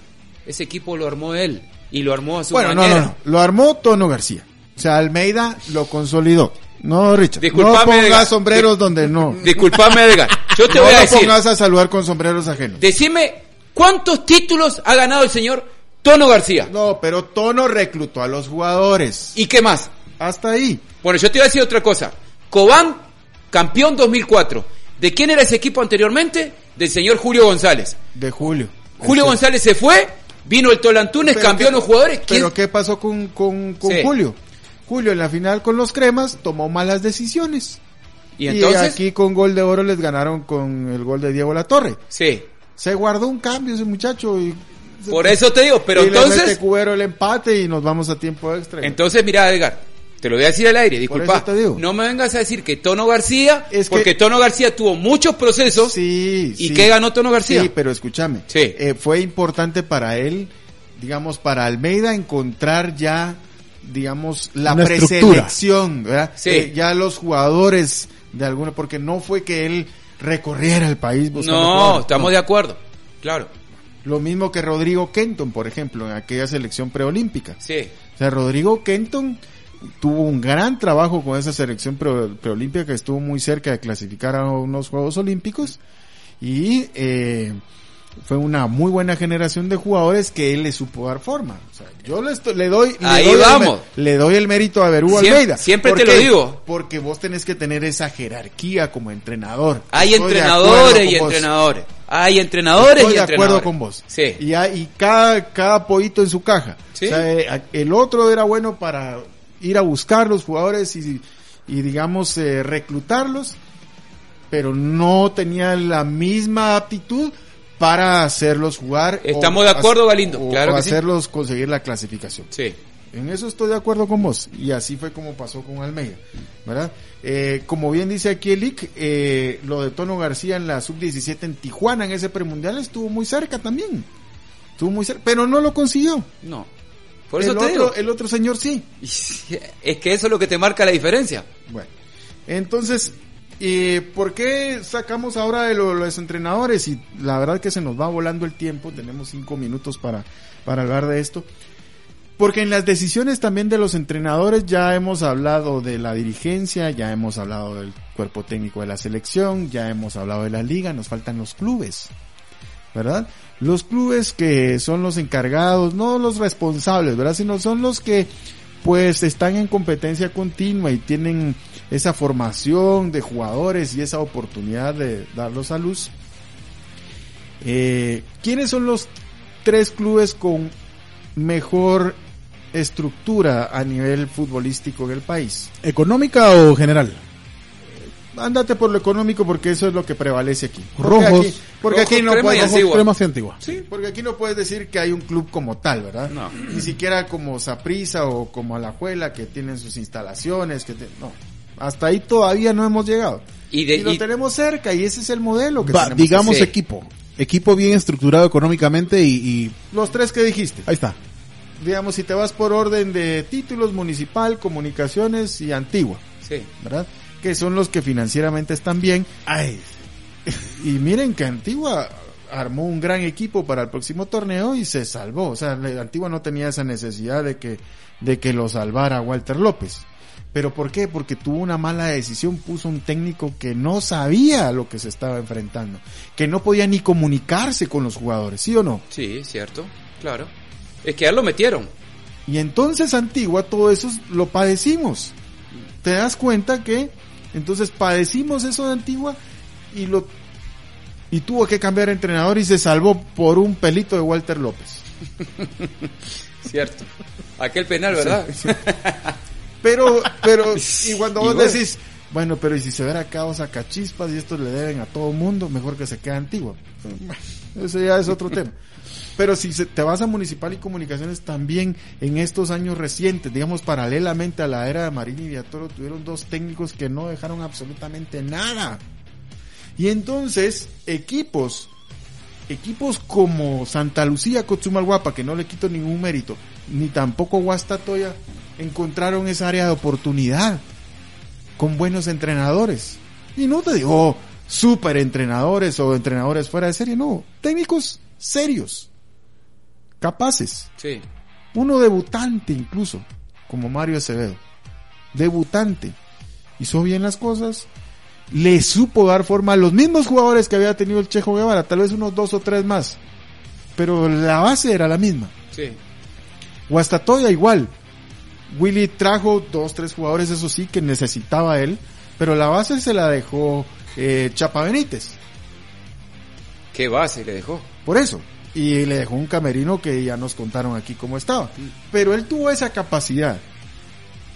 Ese equipo lo armó él. Y lo armó a su Bueno, no, manera. no, no. Lo armó Tono García. O sea, Almeida lo consolidó. No, Richard. Disculpame, no pongas Edgar. sombreros Di- donde no. Disculpame, Edgar. Yo te no voy a decir. pongas a saludar con sombreros ajenos. Decime, ¿cuántos títulos ha ganado el señor Tono García? No, pero Tono reclutó a los jugadores. ¿Y qué más? Hasta ahí. Bueno, yo te voy a decir otra cosa. Cobán, campeón 2004. ¿De quién era ese equipo anteriormente? Del señor Julio González. De Julio. Julio Este- González se fue, vino el Tolantunes, cambió a los jugadores. ¿Quién- Pero ¿qué pasó con, con, con Sí. Julio? Julio en la final con los cremas tomó malas decisiones. Y entonces, aquí con gol de oro les ganaron con el gol de Diego Latorre. sí. Se guardó un cambio ese muchacho y... Por eso te digo, pero y le mete entonces, cubero el empate y nos vamos a tiempo extra. entonces mira, Edgar, Te lo voy a decir al aire, Por disculpa. eso te digo. No me vengas a decir que Tono García, Es que- porque Tono García tuvo muchos procesos. Sí, ¿Y sí. qué ganó Tono García? Sí, pero escúchame. Sí. Eh, fue importante para él, digamos, para Almeida encontrar ya, digamos, la Una estructura. preselección, ¿verdad? Sí. Eh, ya los jugadores de alguna, porque no fue que él recorriera el país buscando no, jugadores, estamos no. de acuerdo. Claro. Lo mismo que Rodrigo Kenton, por ejemplo, en aquella selección preolímpica. Sí. O sea, Rodrigo Kenton tuvo un gran trabajo con esa selección pre- preolímpica que estuvo muy cerca de clasificar a unos Juegos Olímpicos y eh, fue una muy buena generación de jugadores que él le supo dar forma. O sea, yo le, estoy- le doy, le Ahí doy el vamos. mé- le doy el mérito a Berú Almeida. siempre ¿Por te lo digo. Porque vos tenés que tener esa jerarquía como entrenador. Hay Estoy entrenadores y entrenadores. Hay entrenadores Estoy y de entrenadores. acuerdo con vos. Sí. Y, hay- y cada, cada pollito en su caja. Sí. O sea, eh, el otro era bueno para ir a buscar los jugadores y, y digamos, eh, reclutarlos, pero no tenía la misma aptitud para hacerlos jugar. Estamos o de acuerdo, Galindo, o claro que sí. hacerlos conseguir la clasificación. Sí. En eso estoy de acuerdo con vos. Y así fue como pasó con Almeida. ¿Verdad? Eh, como bien dice aquí el IC, eh, lo de Tono García en la sub-17 en Tijuana, en ese premundial, estuvo muy cerca también. Estuvo muy cerca, pero no lo consiguió. No. Por eso el, te otro, digo. el otro señor sí. Es que eso es lo que te marca la diferencia. Bueno, entonces, eh, ¿por qué sacamos ahora de lo- los entrenadores? Y la verdad que se nos va volando el tiempo, tenemos cinco minutos para, para hablar de esto. Porque en las decisiones también de los entrenadores ya hemos hablado de la dirigencia, ya hemos hablado del cuerpo técnico de la selección, ya hemos hablado de la liga, nos faltan los clubes. ¿Verdad? Los clubes que son los encargados, no los responsables, ¿verdad? Sino son los que pues están en competencia continua y tienen esa formación de jugadores y esa oportunidad de darlos a luz. Eh, ¿Quiénes son los tres clubes con mejor estructura a nivel futbolístico en el país? ¿Económica o general? Ándate por lo económico porque eso es lo que prevalece aquí. Porque Rojos. aquí, porque Rojos, aquí no puedes decir, Cremas y Antigua. sí, porque aquí no puedes decir que hay un club como tal, ¿verdad? No. Ni siquiera como Saprisa o como Alajuela que tienen sus instalaciones, que te- no. Hasta ahí todavía no hemos llegado. Y de- lo y- tenemos cerca y ese es el modelo que Va, tenemos. digamos Sí. equipo. Equipo bien estructurado económicamente y, y Los tres que dijiste. ahí está. Digamos, si te vas por orden de títulos, municipal, comunicaciones y antigua, Sí. ¿verdad? Que son los que financieramente están bien. Ay, Y miren que Antigua armó un gran equipo para el próximo torneo y se salvó. O sea, Antigua no tenía esa necesidad de que, de que lo salvara Walter López. ¿Pero por qué? Porque tuvo una mala decisión, puso un técnico que no sabía lo que se estaba enfrentando, que no podía ni comunicarse con los jugadores, ¿sí o no? Sí, cierto. Claro. Es que ya lo metieron. Y entonces Antigua todo eso lo padecimos. Te das cuenta que entonces padecimos eso de Antigua y lo y tuvo que cambiar de entrenador y se salvó por un pelito de Walter López. Cierto. Aquel penal, ¿verdad? Pero pero y cuando Y vos bueno. decís, bueno, pero y si se verá caos a cachispas y esto le deben a todo mundo, mejor que se quede Antigua. Eso ya es otro tema. Pero si te vas a Municipal y Comunicaciones también en estos años recientes, digamos paralelamente a la era de Marín y Viatoro, tuvieron dos técnicos que no dejaron absolutamente nada. Y entonces, equipos, equipos como Santa Lucía, Cotzumalguapa, que no le quito ningún mérito, ni tampoco Guastatoya, encontraron esa área de oportunidad con buenos entrenadores. Y no te digo super entrenadores o entrenadores fuera de serie, no, técnicos serios, capaces. Sí. Uno debutante incluso, como Mario Acevedo. Debutante. Hizo bien las cosas. Le supo dar forma a los mismos jugadores que había tenido el Chejo Guevara, tal vez unos dos o tres más. Pero la base era la misma. Sí. Guastatoya igual. Willy trajo dos, tres jugadores, eso sí, que necesitaba él. Pero la base se la dejó eh, Chapa Benítez. ¿Qué base le dejó? Por eso. Y le dejó un camerino que ya nos contaron aquí cómo estaba. Pero él tuvo esa capacidad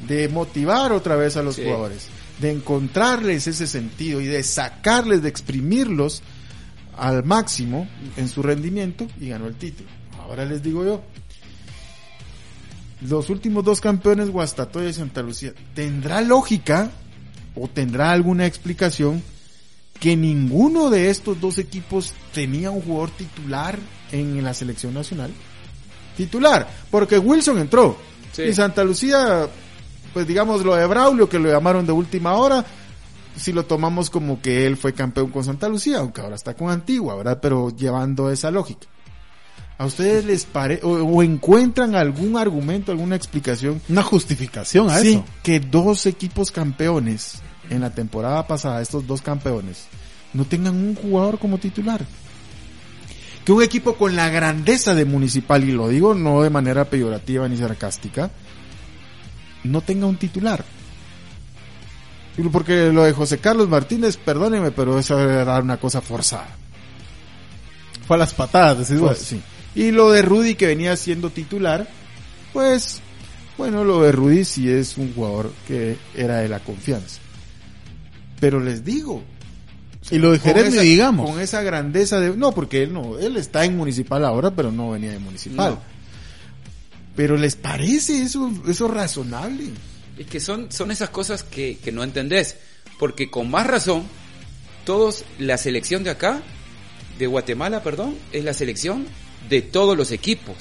de motivar otra vez a los Sí. jugadores, de encontrarles ese sentido y de sacarles, de exprimirlos al máximo en su rendimiento y ganó el título. Ahora les digo yo, los últimos dos campeones, Guastatoya y Santa Lucía, ¿tendrá lógica o tendrá alguna explicación que ninguno de estos dos equipos tenía un jugador titular en la selección nacional? Titular, porque Wilson entró Sí. y Santa Lucía, pues digamos lo de Braulio que lo llamaron de última hora, si lo tomamos como que él fue campeón con Santa Lucía, aunque ahora está con Antigua, ¿verdad? Pero llevando esa lógica. ¿A ustedes les parece o, o encuentran algún argumento, alguna explicación? Una justificación a Sí, eso. que dos equipos campeones en la temporada pasada, estos dos campeones, no tengan un jugador como titular. Que un equipo con la grandeza de Municipal, y lo digo no de manera peyorativa ni sarcástica, no tenga un titular. Porque lo de José Carlos Martínez, perdóneme, pero eso era una cosa forzada. Fue a las patadas, decís Fue- vos. sí. Y lo de Rudy que venía siendo titular, pues, bueno, lo de Rudy sí es un jugador que era de la confianza. Pero les digo. Y lo de Jerez esa- digamos. Con esa grandeza de, no, porque él no, él está en municipal ahora, pero no venía de municipal. No. Pero les parece eso, eso razonable. Es que son, son esas cosas que, que no entendés. Porque con más razón, todos, la selección de acá, de Guatemala, perdón, es la selección de todos los equipos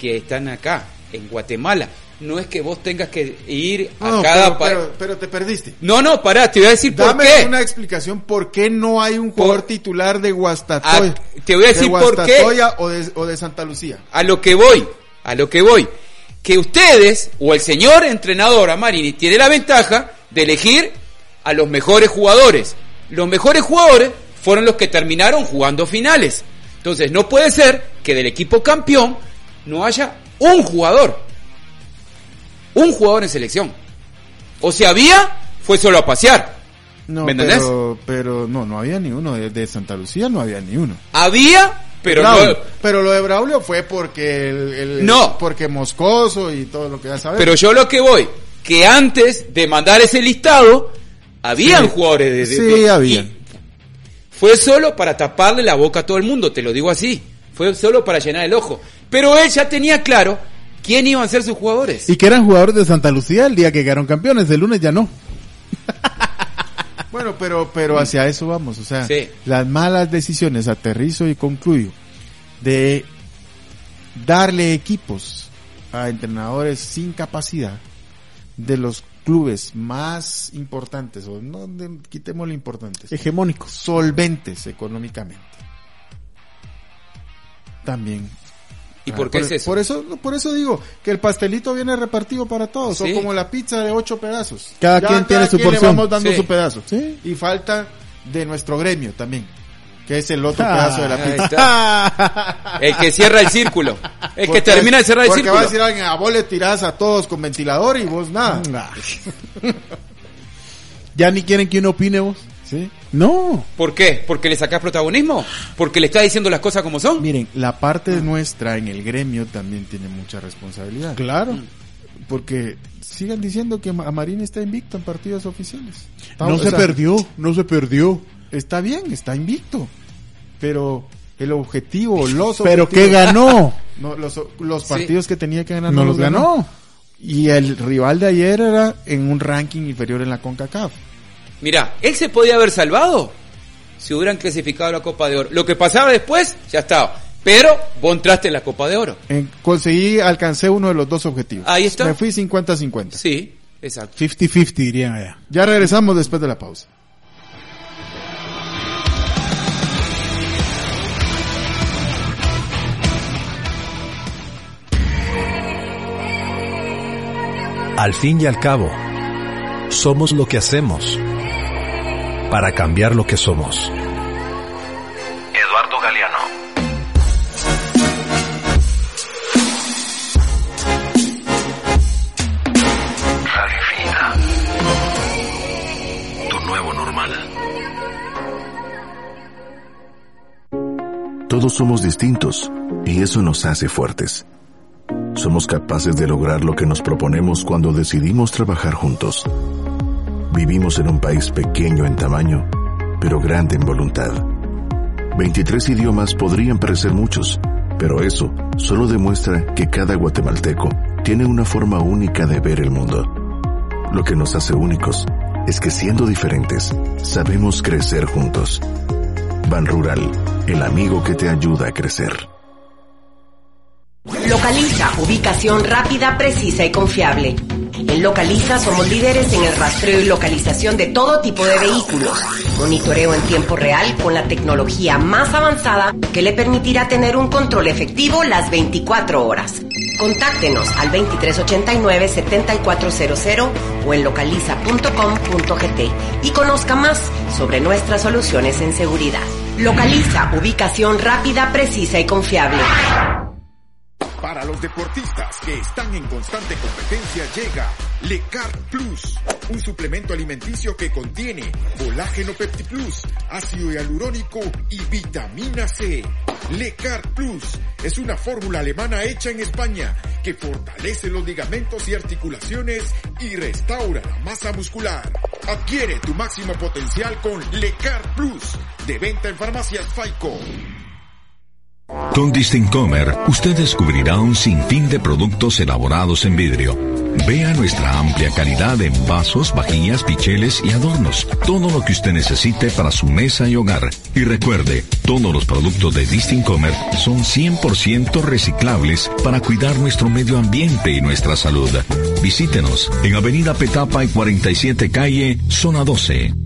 que están acá, en Guatemala. No es que vos tengas que ir a No, cada pero, pa- pero, pero te perdiste. No, no, pará, te voy a decir por Dame qué. una explicación por qué no hay un jugador titular de Guastatoya. Ah, te voy a decir de por qué. O de, o de Santa Lucía. A lo que voy, a lo que voy. Que ustedes, o el señor entrenador Amarini, tiene la ventaja de elegir a los mejores jugadores. Los mejores jugadores fueron los que terminaron jugando finales. Entonces, no puede ser que del equipo campeón no haya un jugador. Un jugador en selección. O si había, fue solo a pasear. No, ¿Me entendés? pero, pero no, no había ni uno. De, de Santa Lucía no había ni uno. Había, pero Braulio. no, pero lo de Braulio fue porque el, el- No. porque Moscoso y todo lo que ya sabemos. Pero yo lo que voy, que antes de mandar ese listado, habían Sí. jugadores de, de- Sí, Fue solo para taparle la boca a todo el mundo, te lo digo así. Fue solo para llenar el ojo. Pero él ya tenía claro quién iban a ser sus jugadores. Y que eran jugadores de Santa Lucía el día que quedaron campeones, el lunes ya no. Bueno, pero, pero hacia eso vamos. O sea, Sí. las malas decisiones, aterrizo y concluyo, de darle equipos a entrenadores sin capacidad de los clubes más importantes, o no, de- quitémosle importantes, Hegemónicos. solventes económicamente. También. ¿Y Ah, por qué es eso? Por eso, por eso digo que el pastelito viene repartido para todos, Sí. o como la pizza de ocho pedazos. Cada quien tiene su le porción. vamos dando Sí. su pedazo. Sí. Y falta de nuestro gremio también, que es el otro Ah, pedazo de la pizza. El que cierra el círculo. El que Porque- termina de cerrar el porque círculo. va a decir alguien, a vos le tirás a todos con ventilador y vos nada. ya ni quieren que uno opine vos. ¿Sí? No. ¿Por qué? ¿Porque le sacás protagonismo? ¿Porque le estás diciendo las cosas como son? Miren, la parte nuestra en el gremio también tiene mucha responsabilidad. Claro. Porque sigan diciendo que Amarín está invicto en partidos oficiales. Está- No se sea, perdió, no se perdió. Está bien, está invicto. Pero el objetivo, los Pero ¿qué ganó? No, los, los Sí. partidos que tenía que ganar No los ganó. Y el rival de ayer era en un ranking inferior en la CONCACAF. Mira, él se podía haber salvado si hubieran clasificado a la Copa de Oro. Lo que pasaba después, ya estaba. Pero vos entraste en la Copa de Oro. En- conseguí, alcancé uno de los dos objetivos. Ahí está. Me fui 50-50. Sí, exacto. 50-50 dirían allá. Ya regresamos después de la pausa. Al fin y al cabo, somos lo que hacemos para cambiar lo que somos. Eduardo Galeano. Radio Infinita. Tu nuevo normal. Todos somos distintos y eso nos hace fuertes. Somos capaces de lograr lo que nos proponemos cuando decidimos trabajar juntos. Vivimos en un país pequeño en tamaño, pero grande en voluntad. 23 idiomas podrían parecer muchos, pero eso solo demuestra que cada guatemalteco tiene una forma única de ver el mundo. Lo que nos hace únicos es que siendo diferentes, sabemos crecer juntos. Ban Rural, el amigo que te ayuda a crecer. Localiza, ubicación rápida, precisa y confiable. En Localiza somos líderes en el rastreo y localización de todo tipo de vehículos. Monitoreo en tiempo real con la tecnología más avanzada que le permitirá tener un control efectivo las 24 horas. Contáctenos al 2389-7400 o en localiza.com.gt y conozca más sobre nuestras soluciones en seguridad. Localiza, ubicación rápida, precisa y confiable. Para los deportistas que están en constante competencia llega Lecar Plus, un suplemento alimenticio que contiene colágeno Pepti Plus, ácido hialurónico y vitamina C. Lecar Plus es una fórmula alemana hecha en España que fortalece los ligamentos y articulaciones y restaura la masa muscular. Adquiere tu máximo potencial con Lecar Plus, de venta en farmacias Faico. Con Distincomer, usted descubrirá un sinfín de productos elaborados en vidrio. Vea nuestra amplia calidad en vasos, vajillas, picheles y adornos. Todo lo que usted necesite para su mesa y hogar. Y recuerde, todos los productos de Distincomer son 100% reciclables para cuidar nuestro medio ambiente y nuestra salud. Visítenos en Avenida Petapa y 47 Calle, Zona 12.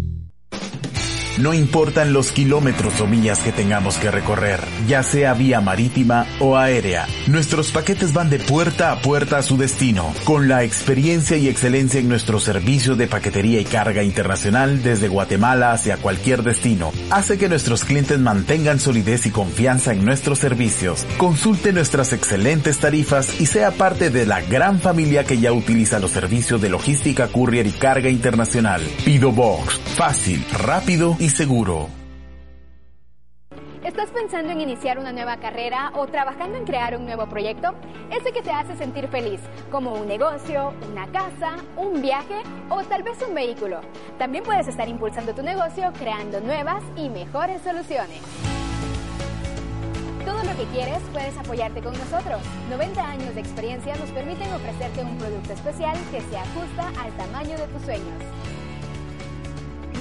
No importan los kilómetros o millas que tengamos que recorrer, ya sea vía marítima o aérea, nuestros paquetes van de puerta a puerta a su destino, con la experiencia y excelencia en nuestro servicio de paquetería y carga internacional desde Guatemala hacia cualquier destino. Hace que nuestros clientes mantengan solidez y confianza en nuestros servicios. Consulte nuestras excelentes tarifas y sea parte de la gran familia que ya utiliza los servicios de logística courier y carga internacional. Pido Box, fácil, rápido y seguro. ¿Estás pensando en iniciar una nueva carrera o trabajando en crear un nuevo proyecto? Ese que te hace sentir feliz, como un negocio, una casa, un viaje o tal vez un vehículo. También puedes estar impulsando tu negocio creando nuevas y mejores soluciones. Todo lo que quieres puedes apoyarte con nosotros. 90 años de experiencia nos permiten ofrecerte un producto especial que se ajusta al tamaño de tus sueños.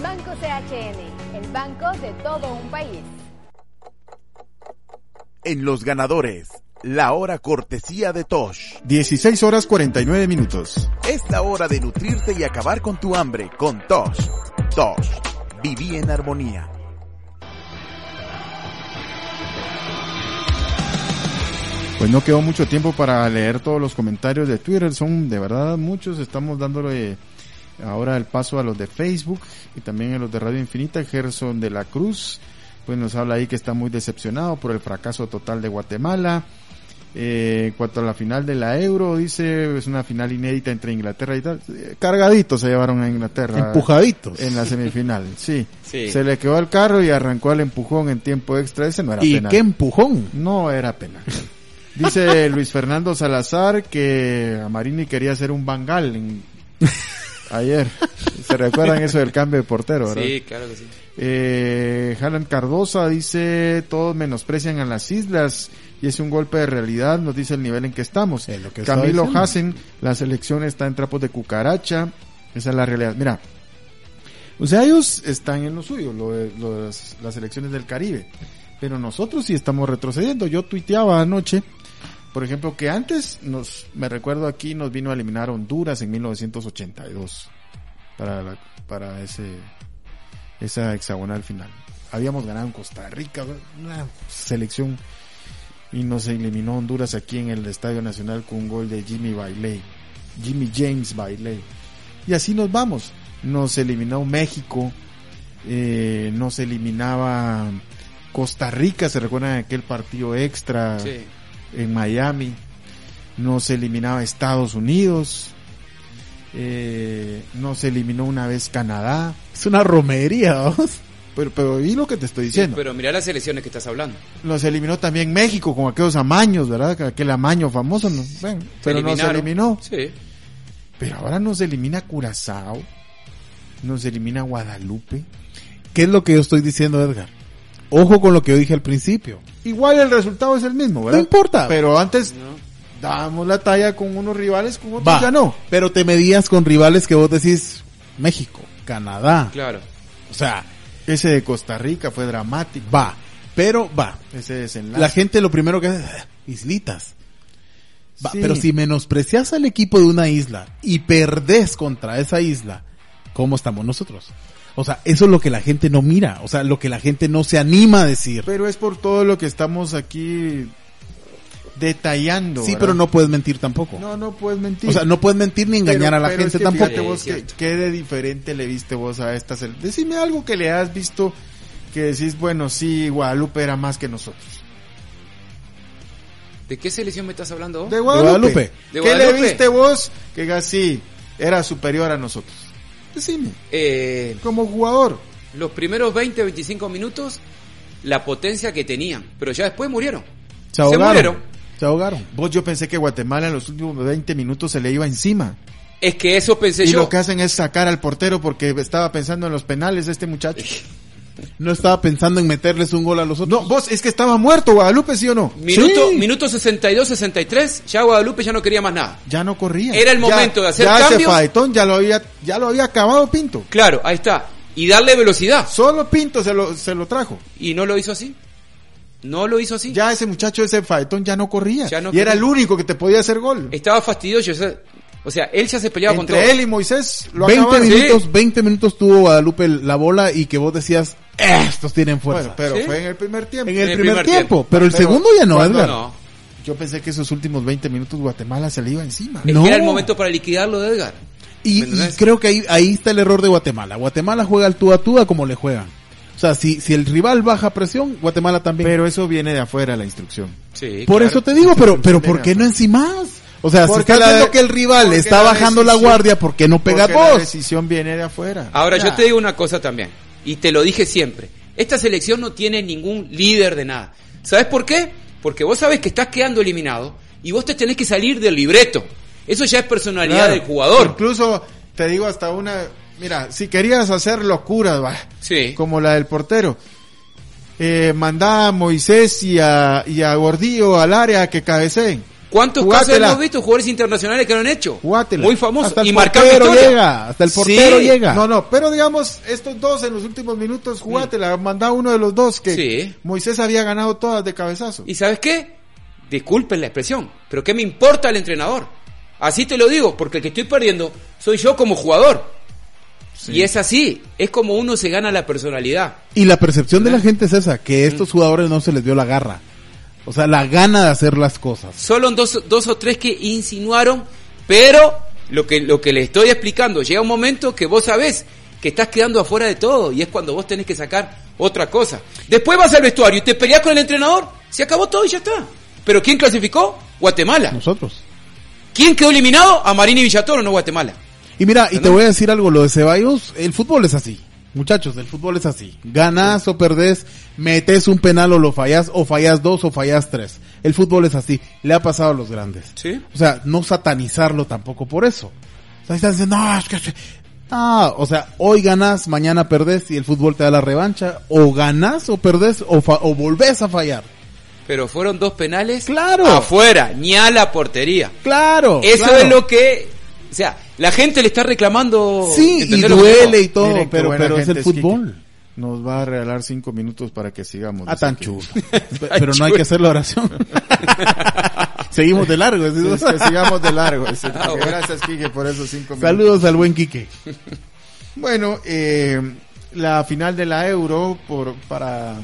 Banco CHN, el banco de todo un país. En los ganadores, la hora cortesía de Tosh. 16 horas 49 minutos. Es la hora de nutrirte y acabar con tu hambre con Tosh. Tosh, viví en armonía. Pues no quedó mucho tiempo para leer todos los comentarios de Twitter, son de verdad muchos, estamos dándole ahora el paso a los de Facebook y también a los de Radio Infinita, Gerson de la Cruz, pues nos habla ahí que está muy decepcionado por el fracaso total de Guatemala. Eh, en cuanto a la final de la Euro, dice, es una final inédita entre Inglaterra y tal. Eh, Cargaditos se llevaron a Inglaterra. Empujaditos. En la semifinal, sí. Sí. Se le quedó el carro y arrancó el empujón en tiempo extra. Ese no era ¿Y penal. qué empujón? No era penal. Dice Luis Fernando Salazar que a Marini quería hacer un bangal en- ayer. ¿Se recuerdan eso del cambio de portero, verdad? Sí, claro que sí. Eh, Alan Cardosa dice, todos menosprecian a las islas y es un golpe de realidad, nos dice el nivel en que estamos. que estaba Camilo. Hassen, la selección está en trapos de cucaracha, esa es la realidad. Mira, o sea, ellos están en lo suyo, lo de- lo de las, las selecciones del Caribe, pero nosotros sí estamos retrocediendo. Yo tuiteaba anoche, por ejemplo, que antes nos, me recuerdo aquí, nos vino a eliminar Honduras en 1982 para, la- para ese, esa hexagonal final. Habíamos ganado en Costa Rica, una selección, y nos eliminó Honduras aquí en el Estadio Nacional con un gol de Jimmy Bailey, Jimmy James Bailey. Y así nos vamos. Nos eliminó México, eh, nos eliminaba Costa Rica, se recuerdan aquel partido extra Sí. En Miami, nos eliminaba Estados Unidos, eh, nos eliminó una vez Canadá. Es una romería, vamos. Pero, pero vi lo que te estoy Sí, diciendo. pero mira las selecciones que estás hablando. Nos eliminó también México con aquellos amaños, ¿verdad? Aquel amaño famoso, ¿no? Bueno, pero nos eliminó. Sí. Pero ahora nos elimina Curazao, nos elimina Guadalupe. ¿Qué es lo que yo estoy diciendo, Edgar? Ojo con lo que yo dije al principio. Igual el resultado es el mismo, ¿verdad? No importa. Pero antes, dábamos la talla con unos rivales, con otros Va, ya no. pero te medías con rivales que vos decís México, Canadá. Claro. O sea, Ese de Costa Rica fue dramático. va, pero va. Ese desenlace. La gente lo primero que hace, "Ah, islitas. Va, Sí. Pero si menosprecias al equipo de una isla y perdés contra esa isla, ¿cómo estamos nosotros? O sea, eso es lo que la gente no mira, o sea, lo que la gente no se anima a decir. Pero es por todo lo que estamos aquí detallando. Sí, ¿verdad? pero no puedes mentir tampoco. No, no puedes mentir. O sea, no puedes mentir ni engañar Pero- a la pero es gente que tampoco. fíjate vos Sí, que, qué de diferente le viste vos a esta sele- Decime algo que le has visto que decís, bueno, sí, Guadalupe era más que nosotros. ¿De qué selección me estás hablando? vos? De Guadalupe. Guadalupe. De ¿Qué le Guadalupe. viste vos que digas, sí, era superior a nosotros? Decime, Eh, como jugador. los primeros 20, 25 minutos, la potencia que tenían, pero ya después murieron. Se Se ahogaron. murieron. Se ahogaron. Vos yo pensé que Guatemala en los últimos 20 minutos se le iba encima. Es que eso pensé Y yo. lo que hacen es sacar al portero porque estaba pensando en los penales de este muchacho. No estaba pensando en meterles un gol a los otros. No, vos, es que estaba muerto Guadalupe, ¿sí o no? Minuto, Sí. minuto 62, 63, ya Guadalupe ya no quería más nada. Ya no corría. Era el Ya- momento de hacer ya ese cambios. faetón ya lo había, ya lo había acabado Pinto. Claro, ahí está. Y darle velocidad. Solo Pinto se lo, se lo trajo. Y no lo hizo así. No lo hizo así. Ya ese muchacho, ese faetón ya no corría. Ya no y era el único que te podía hacer gol. Estaba fastidioso. o sea- O sea, él ya se peleaba con todo. Entre él y Moisés lo 20 acabaron. minutos, 20 minutos tuvo Guadalupe la bola y que vos decías, estos tienen fuerza. Bueno, pero ¿Sí? fue en el primer tiempo. en el, en el primer, primer tiempo, tiempo. pero el Pero segundo ya no, Edgar. No. Yo pensé que esos últimos 20 minutos Guatemala se le iba encima. No. era el momento para liquidarlo de Edgar. Y, creo que ahí, ahí está el error de Guatemala. Guatemala juega al tú a tú a como le juegan. O sea, si, si el rival baja presión, Guatemala también. Pero eso viene de afuera la instrucción. Sí, Por claro. eso te digo, pero, pero. ¿por qué no encimas? O sea, si Porque estás la viendo que el rival está la bajando la guardia, ¿por qué no pegas Porque la vos? decisión viene de afuera. Ahora, Ya. yo te digo una cosa también, y te lo dije siempre. Esta selección no tiene ningún líder de nada. ¿Sabes por qué? Porque vos sabes que estás quedando eliminado y vos te tenés que salir del libreto. Eso ya es personalidad Claro. del jugador. Incluso te digo hasta una, mira, si querías hacer locuras, va, Sí. como la del portero, eh, mandá a Moisés y a, y a Gordillo al área que cabeceen. ¿Cuántos Jugátela. casos hemos visto jugadores internacionales que lo han hecho? Jugátela. Muy famosos. Hasta el y portero llega, hasta el portero Sí. llega. No, no, pero digamos, estos dos en los últimos minutos, jugátela, mandá a uno de los dos que Sí. Moisés había ganado todas de cabezazo. ¿Y sabes qué? Disculpen la expresión, pero ¿qué me importa el entrenador? Así te lo digo, porque el que estoy perdiendo soy yo como jugador. Y es así, es como uno se gana la personalidad. Y la percepción de la gente es esa, que a estos jugadores no se les dio la garra. O sea, la gana de hacer las cosas. Solo dos, dos o tres que insinuaron, pero lo que, lo que le estoy explicando, llega un momento que vos sabés que estás quedando afuera de todo y es cuando vos tenés que sacar otra cosa. Después vas al vestuario y te peleas con el entrenador, se acabó todo y ya está. Pero ¿quién clasificó? Guatemala. Nosotros. ¿Quién quedó eliminado? A Marín y Villatoro, no Guatemala. Y mira, y te voy a decir algo, lo de Ceballos, el fútbol es así. Muchachos, el fútbol es así. Ganás o perdés, metes un penal o lo fallas, o fallas dos o fallas tres. El fútbol es así. Le ha pasado a los grandes. Sí. O sea, no satanizarlo tampoco por eso. O sea, están diciendo, no, es que... Ah, o sea, hoy ganás, mañana perdés y el fútbol te da la revancha. O ganás o perdés o, fa- o volvés a fallar. Pero fueron dos penales Claro. afuera, ni a la portería. Claro. Eso claro. es lo que... O sea, la gente le está reclamando... Sí, y ¿entendés lo que duele y todo, Miren pero, pero es el fútbol. Nos va a regalar cinco minutos para que sigamos. Ah, tan que- chulo. Pero no hay que hacer la oración. Seguimos de largo. ¿sí? Sí, que sigamos de largo. Ah. Gracias, Quique, por esos cinco minutos. Saludos al buen Quique. Bueno, eh, la final de la Euro por para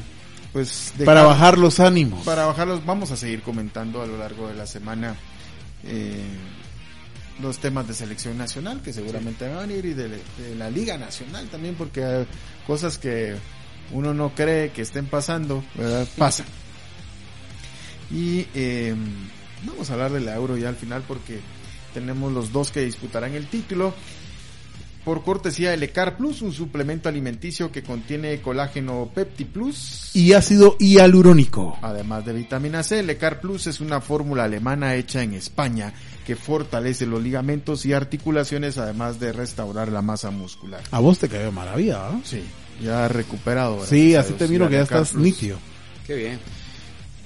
pues dejar- Para bajar los ánimos. para bajarlos vamos a seguir comentando a lo largo de la semana eh, los temas de selección nacional que seguramente van a venir y de, de la liga nacional también porque hay cosas que uno no cree que estén pasando verdad pasan. Y eh, vamos a hablar de la Euro ya al final porque tenemos los dos que disputarán el título por cortesía de Lecar Plus, un suplemento alimenticio que contiene colágeno Pepti Plus Y ácido hialurónico. Además de vitamina C, Lecar Plus es una fórmula alemana hecha en España que fortalece los ligamentos y articulaciones además de restaurar la masa muscular. A vos te cayó maravilla, ¿ah? Sí, ya recuperado. Sí, gracias a así te miro que ya Lecar estás Plus. nítido. Qué bien.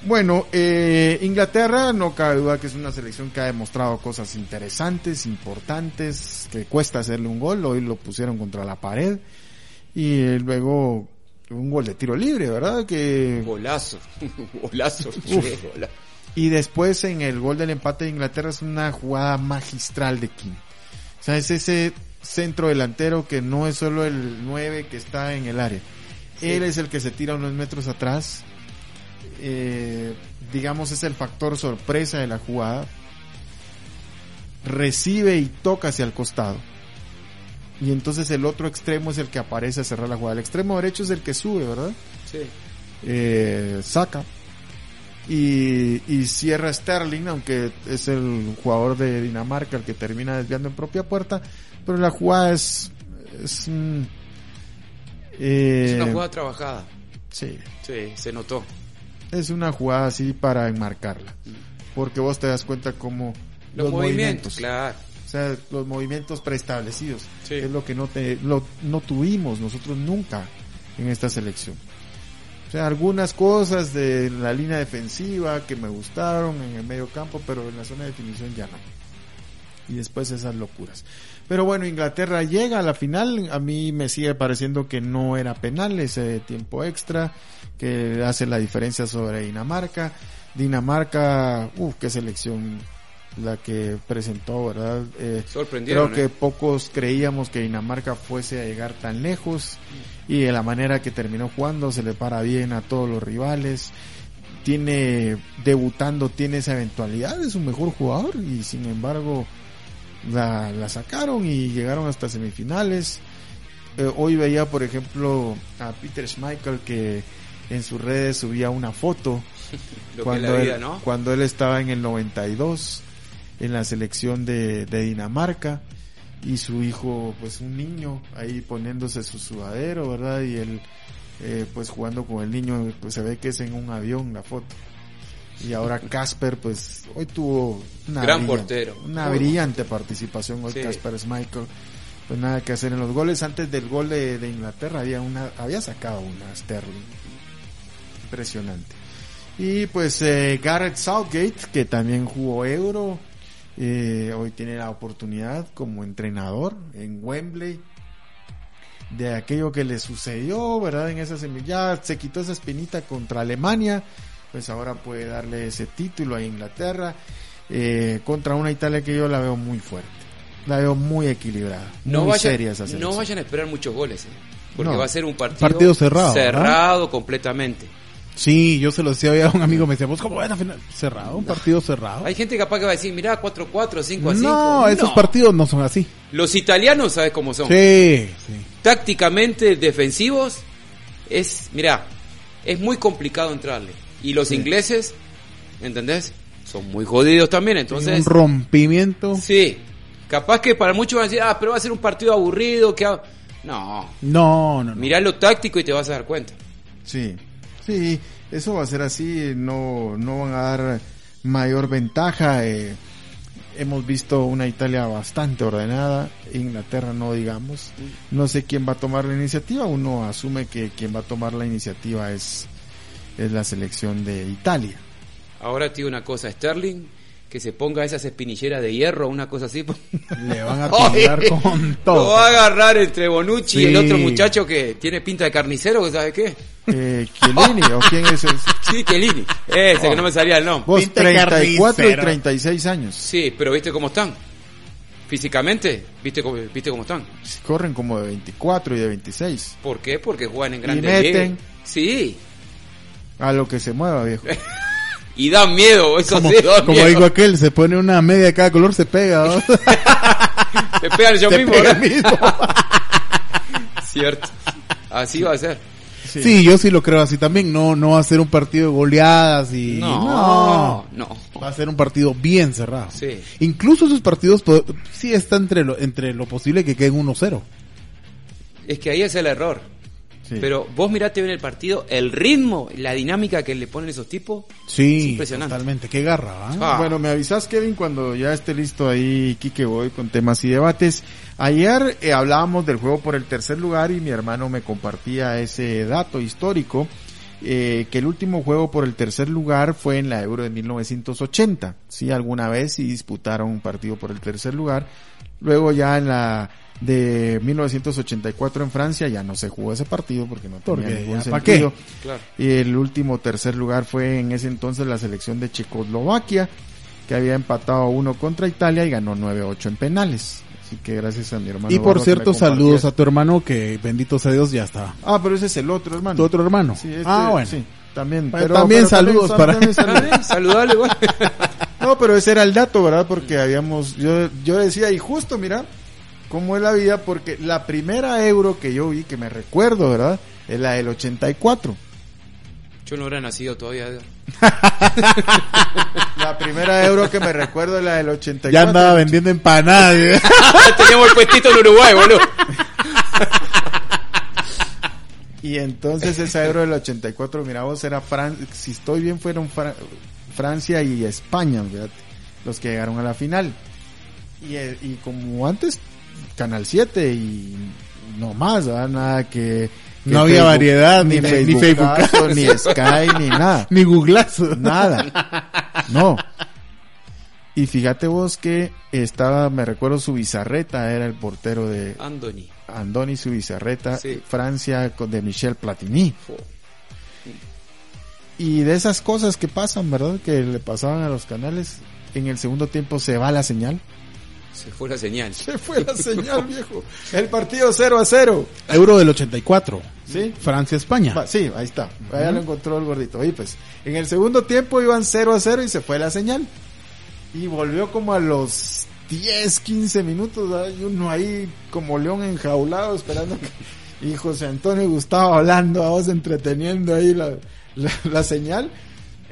Bueno, eh, Inglaterra no cabe duda que es una selección que ha demostrado cosas interesantes, importantes, que cuesta hacerle un gol. Hoy lo pusieron contra la pared y eh, luego un gol de tiro libre, ¿verdad? Que Golazo, golazo, y después en el gol del empate de Inglaterra es una jugada magistral de Kim. O sea, es ese centro delantero que no es solo el 9 que está en el área. Sí. Él es el que se tira unos metros atrás. Eh, digamos es el factor sorpresa de la jugada. Recibe y toca hacia el costado. Y entonces el otro extremo es el que aparece a cerrar la jugada. El extremo derecho es el que sube, ¿verdad? Sí. eh, saca y, y cierra Sterling, aunque es el jugador de Dinamarca el que termina desviando en propia puerta, pero la jugada es es, mm, eh, Es una jugada trabajada. sí, Sí, se notó. Es una jugada así para enmarcarla, porque vos te das cuenta como Los, movimientos, claro. o sea, los movimientos preestablecidos, Sí. es lo que no te, lo- no tuvimos nosotros nunca en esta selección. O sea, algunas cosas de la línea defensiva que me gustaron en el medio campo, pero en la zona de definición ya no. Y después esas locuras. Pero bueno, Inglaterra llega a la final. A mí me sigue pareciendo que no era penal ese tiempo extra, que hace la diferencia sobre Dinamarca. Dinamarca, uff, qué selección la que presentó, ¿verdad? Eh, Creo que ¿eh? pocos creíamos que Dinamarca fuese a llegar tan lejos y de la manera que terminó jugando se le para bien a todos los rivales. Tiene, debutando, tiene esa eventualidad, es un mejor jugador y sin embargo la, la sacaron y llegaron hasta semifinales. Eh, hoy veía, por ejemplo, a Peter Schmeichel que en sus redes subía una foto Lo cuando, vida, él, ¿no? cuando él estaba en el 92 en la selección de, de Dinamarca y su hijo, pues un niño ahí poniéndose su sudadero, ¿verdad? Y él, eh, pues jugando con el niño, pues se ve que es en un avión la foto. Y ahora Casper, pues hoy tuvo una Gran brillante- portero. una brillante participación hoy Sí. Casper Schmeichel. Pues nada que hacer en los goles. Antes del gol de, de Inglaterra había una, había sacado una Sterling. Impresionante. Y pues eh, Garrett Southgate, que también jugó Euro, eh, hoy tiene la oportunidad como entrenador en Wembley de aquello que le sucedió, ¿verdad? En esa semi, ya se quitó esa espinita contra Alemania, pues ahora puede darle ese título a Inglaterra eh, contra una Italia que yo la veo muy fuerte, la veo muy equilibrada, No muy vayan, seria esa no vayan a esperar muchos goles, ¿eh? porque No. va a ser un partido, Partido cerrado, cerrado completamente. Sí, yo se lo decía a un amigo, me decía, ¿vos cómo ven a final? Cerrado, un partido cerrado. Hay gente capaz que va a decir, mira, 4-4, 5-5. No, esos partidos no son así. Los italianos, ¿sabes cómo son? Sí, sí. Tácticamente defensivos, es, mira, es muy complicado entrarle. Y los ingleses, ¿entendés? Son muy jodidos también, entonces... un rompimiento. Sí, capaz que para muchos van a decir, ah, pero va a ser un partido aburrido, que ha-". No, No, no, no. mirá lo táctico y te vas a dar cuenta. Sí, sí, eso va a ser así, no, no van a dar mayor ventaja. eh, hemos visto una Italia bastante ordenada, Inglaterra no digamos. No sé quién va a tomar la iniciativa, uno asume que quien va a tomar la iniciativa es, es la selección de Italia. Ahora digo una cosa, Sterling, que se ponga esas espinilleras de hierro, una cosa así. Le van a Oye, con Lo todo. va a agarrar entre Bonucci y el Sí. otro muchacho que tiene pinta de carnicero, que ¿sabe qué? Eh, Chiellini, ¿o quién es ese? Sí, Chiellini. Ese que no me salía el nombre. Vos, Pinta de 34 y carnicero. 36 años. Sí, pero ¿viste cómo están? Físicamente, ¿viste cómo, ¿viste cómo están? Corren como de 24 y de 26. ¿Por qué? Porque juegan en Y grandes meten. ligas. Sí, A lo que se mueva, viejo. y dan miedo, eso Como, sí, dan como miedo. digo aquel, se pone una media de cada color, se pega. ¿no? Te pegan yo Se mismo, pega. Cierto. Así va a ser. Sí. yo sí lo creo así también. No, no va a ser un partido de goleadas y No, no. Va a ser un partido bien cerrado. Sí. Incluso esos partidos sí está entre lo, entre lo posible que queden 1-0. Es que ahí es el error. Sí. Pero vos mirate bien el partido, el ritmo, la dinámica que le ponen esos tipos. Es Sí, impresionante. totalmente. Qué garra, ¿ah? Ah. Bueno, me avisas, Kevin, cuando ya esté listo ahí, Kike Voy, con temas y debates. Ayer eh, hablábamos del juego por el tercer lugar y mi hermano me compartía ese dato histórico eh, que el último juego por el tercer lugar fue en la Euro de 1980. Sí, alguna vez sí disputaron un partido por el tercer lugar. Luego ya en la de 1984 en Francia ya no se jugó ese partido porque no tenía Porque ningún ya, ¿pa' sentido. qué? Claro. Y el último tercer lugar fue en ese entonces la selección de Checoslovaquia, que había empatado uno contra Italia y ganó 9-8 en penales. Así que gracias a mi hermano. Y por cierto, saludos a tu hermano que bendito sea Dios ya está. Ah, pero ese es el otro hermano. Tu otro hermano. Sí, este- ah, bueno. sí, también. Pues también saludos para- también saludable igual. No, pero ese era el dato, ¿verdad? Porque habíamos, yo, yo decía, y justo, mira, cómo es la vida, porque la primera euro que yo vi, que me recuerdo, ¿verdad? Es la del 84. Yo no era nacido todavía. La primera euro que me recuerdo es la del 84. Ya andaba vendiendo empanadas. ¿eh? Teníamos el puestito en Uruguay, boludo. Y entonces esa euro del 84, mira vos, era Fran si estoy bien, fueron Fra- Francia y España, fíjate, los que llegaron a la final. Y, eh, y como antes, Canal 7 y no más, ¿verdad? Nada que... que No había variedad, ni- ni Facebookazo. ni Sky, ni nada. Ni googlazo. Nada. No. Y fíjate vos que estaba, me recuerdo, su bizarreta era el portero de Andoni. Andoni su bizarreta, Sí. Francia de Michel Platini. Y de esas cosas que pasan, ¿verdad? Que le pasaban a los canales, en el segundo tiempo se va la señal. Se fue la señal. Se fue la señal, viejo. El partido 0 a 0. Euro del 84. ¿Sí? Francia-España. Sí, ahí está. Ahí lo encontró el gordito. Oye, pues, en el segundo tiempo iban 0 a 0 y se fue la señal. Y volvió como a los 10, 15 minutos. ¿verdad? Y uno ahí como león enjaulado esperando que... Y José Antonio y Gustavo hablando a vos, entreteniendo ahí la, la, la señal.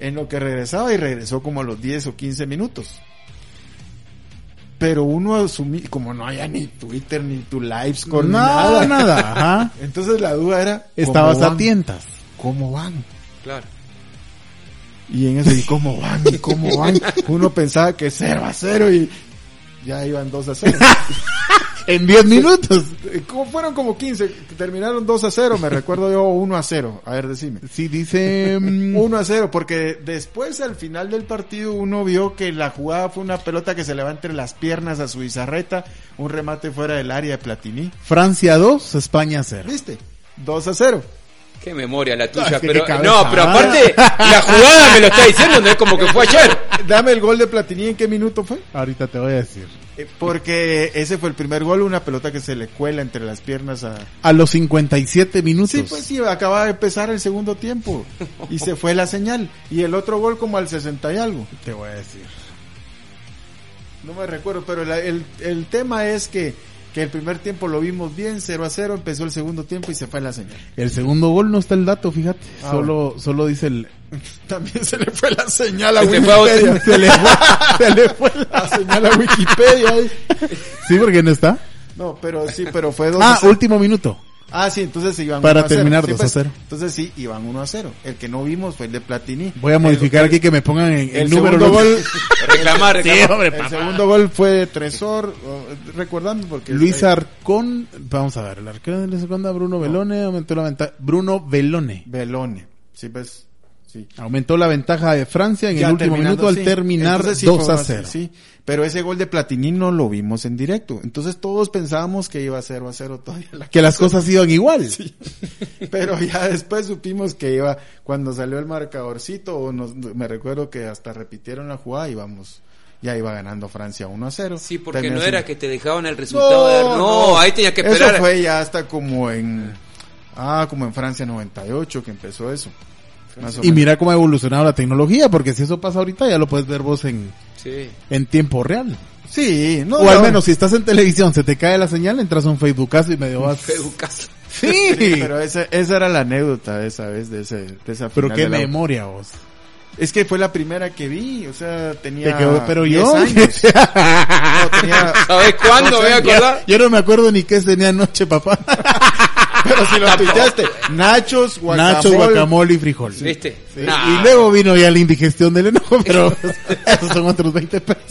En lo que regresaba y regresó como a los 10 o 15 minutos. Pero uno asumí, como no haya ni Twitter, ni tu Livescore, ni Nada, nada. ajá. Entonces la duda era... ¿cómo Estabas a tientas. ¿Cómo van? Claro. Y en eso, ¿y cómo van? ¿Y cómo van? Uno pensaba que 0 a 0 y ya iban 2 a 0. En 10 minutos. ¿Cómo fueron como 15? Terminaron 2 a 0, me recuerdo yo 1 a 0. A ver, decime. Sí, dice... mm, 1 a 0, porque después al final del partido uno vio que la jugada fue una pelota que se le va entre las piernas a su bizarreta, un remate fuera del área de Platini. Francia 2, España 0. ¿Viste? 2 a 0. Qué memoria la tuya, qué pero cabeza. no, pero aparte la jugada me lo está diciendo, no es como que fue ayer. Dame el gol de Platini, ¿en qué minuto fue? Ahorita te voy a decir. Eh, Porque ese fue el primer gol, una pelota que se le cuela entre las piernas a... A los 57 minutos. Sí, pues sí, acaba de empezar el segundo tiempo y se fue la señal. Y el otro gol como al 60 y algo. Te voy a decir. No me recuerdo, pero la- el, el tema es que, que el primer tiempo lo vimos bien, 0 a 0, empezó el segundo tiempo y se fue la señal. El segundo gol no está el dato, fíjate. Ah, solo, solo dice el... También se le fue la señal a Se te fue a Wikipedia. Se le fue, se le fue la señal a Wikipedia. ahí. Sí, porque no está. No, pero sí, pero fue 2 Ah, a 0. último minuto. Ah, sí, entonces iban Para 1 a 0. terminar Sí, 2 a pues, 0. Entonces sí, iban 1 a 0. El que no vimos fue el de Platini. Voy a modificar aquí que me pongan en el, El número. segundo gol, Reclamar, Sí, reclamar. hombre, el segundo gol fue de Tresor, recordando porque Luis Arcón, vamos a ver, el arquero de la segunda, Bruno Velone, aumentó la ventaja. Bruno Velone. Belone. Sí, pues, sí. Aumentó la ventaja de Francia en Ya el último minuto al sí. terminar Entonces sí 2 fue a una- 0. Sí, pero ese gol de Platini no lo vimos en directo. Entonces todos pensábamos que iba a 0 a 0 todavía. la Que las cosa. cosas iban igual. Pero ya después supimos que iba, cuando salió el marcadorcito, o nos- me recuerdo que hasta repitieron la jugada, íbamos, ya iba ganando Francia 1 a 0. Sí, porque Terminó no era que te dejaban el resultado. de- No, ahí tenía que esperar. Eso fue ya hasta como en, ah, como en Francia 98 que empezó eso. Más o Y menos. mira cómo ha evolucionado la tecnología, porque si eso pasa ahorita ya lo puedes ver vos en, Sí. en tiempo real. Sí, no, o al no. menos si estás en televisión, se te cae la señal, entras a un Facebookazo y medio vas... Educazo. Sí, Pero esa, esa era la anécdota de esa vez, de, ese, de esa pero qué de la- memoria vos. Es que fue la primera que vi, o sea, tenía Te quedó- pero 10 yo... años. No, tenía, ¿Sabes cuándo? O Me sea, voy a acordar. Yo no me acuerdo ni qué tenía anoche, papá. Pero si lo tuiteaste, nachos, guacamole. Nachos, guacamole y frijol. ¿Viste? Sí. Nah. Y luego vino ya la indigestión del enojo, pero esos son otros 20 pesos.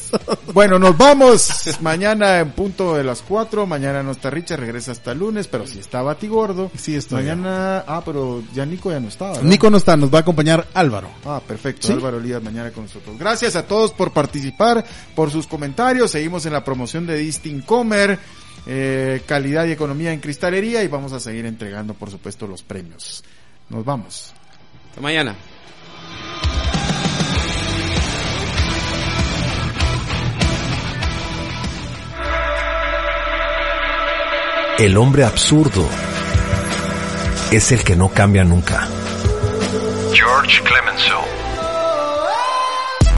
Bueno, nos vamos mañana en punto de las 4. Mañana no está Richard, regresa hasta el lunes, pero si está Batigordo. Sí, estoy. Mañana, ah, pero ya Nico ya no estaba. ¿verdad? Nico no está, nos va a acompañar Álvaro. Ah, perfecto. ¿Sí? Álvaro Lías mañana con nosotros. Gracias a todos por participar, por sus comentarios. Seguimos en la promoción de Distincomer, eh, calidad y economía en cristalería y vamos a seguir entregando, por supuesto, los premios. Nos vamos. Hasta mañana. El hombre absurdo es el que no cambia nunca. George Clemenceau.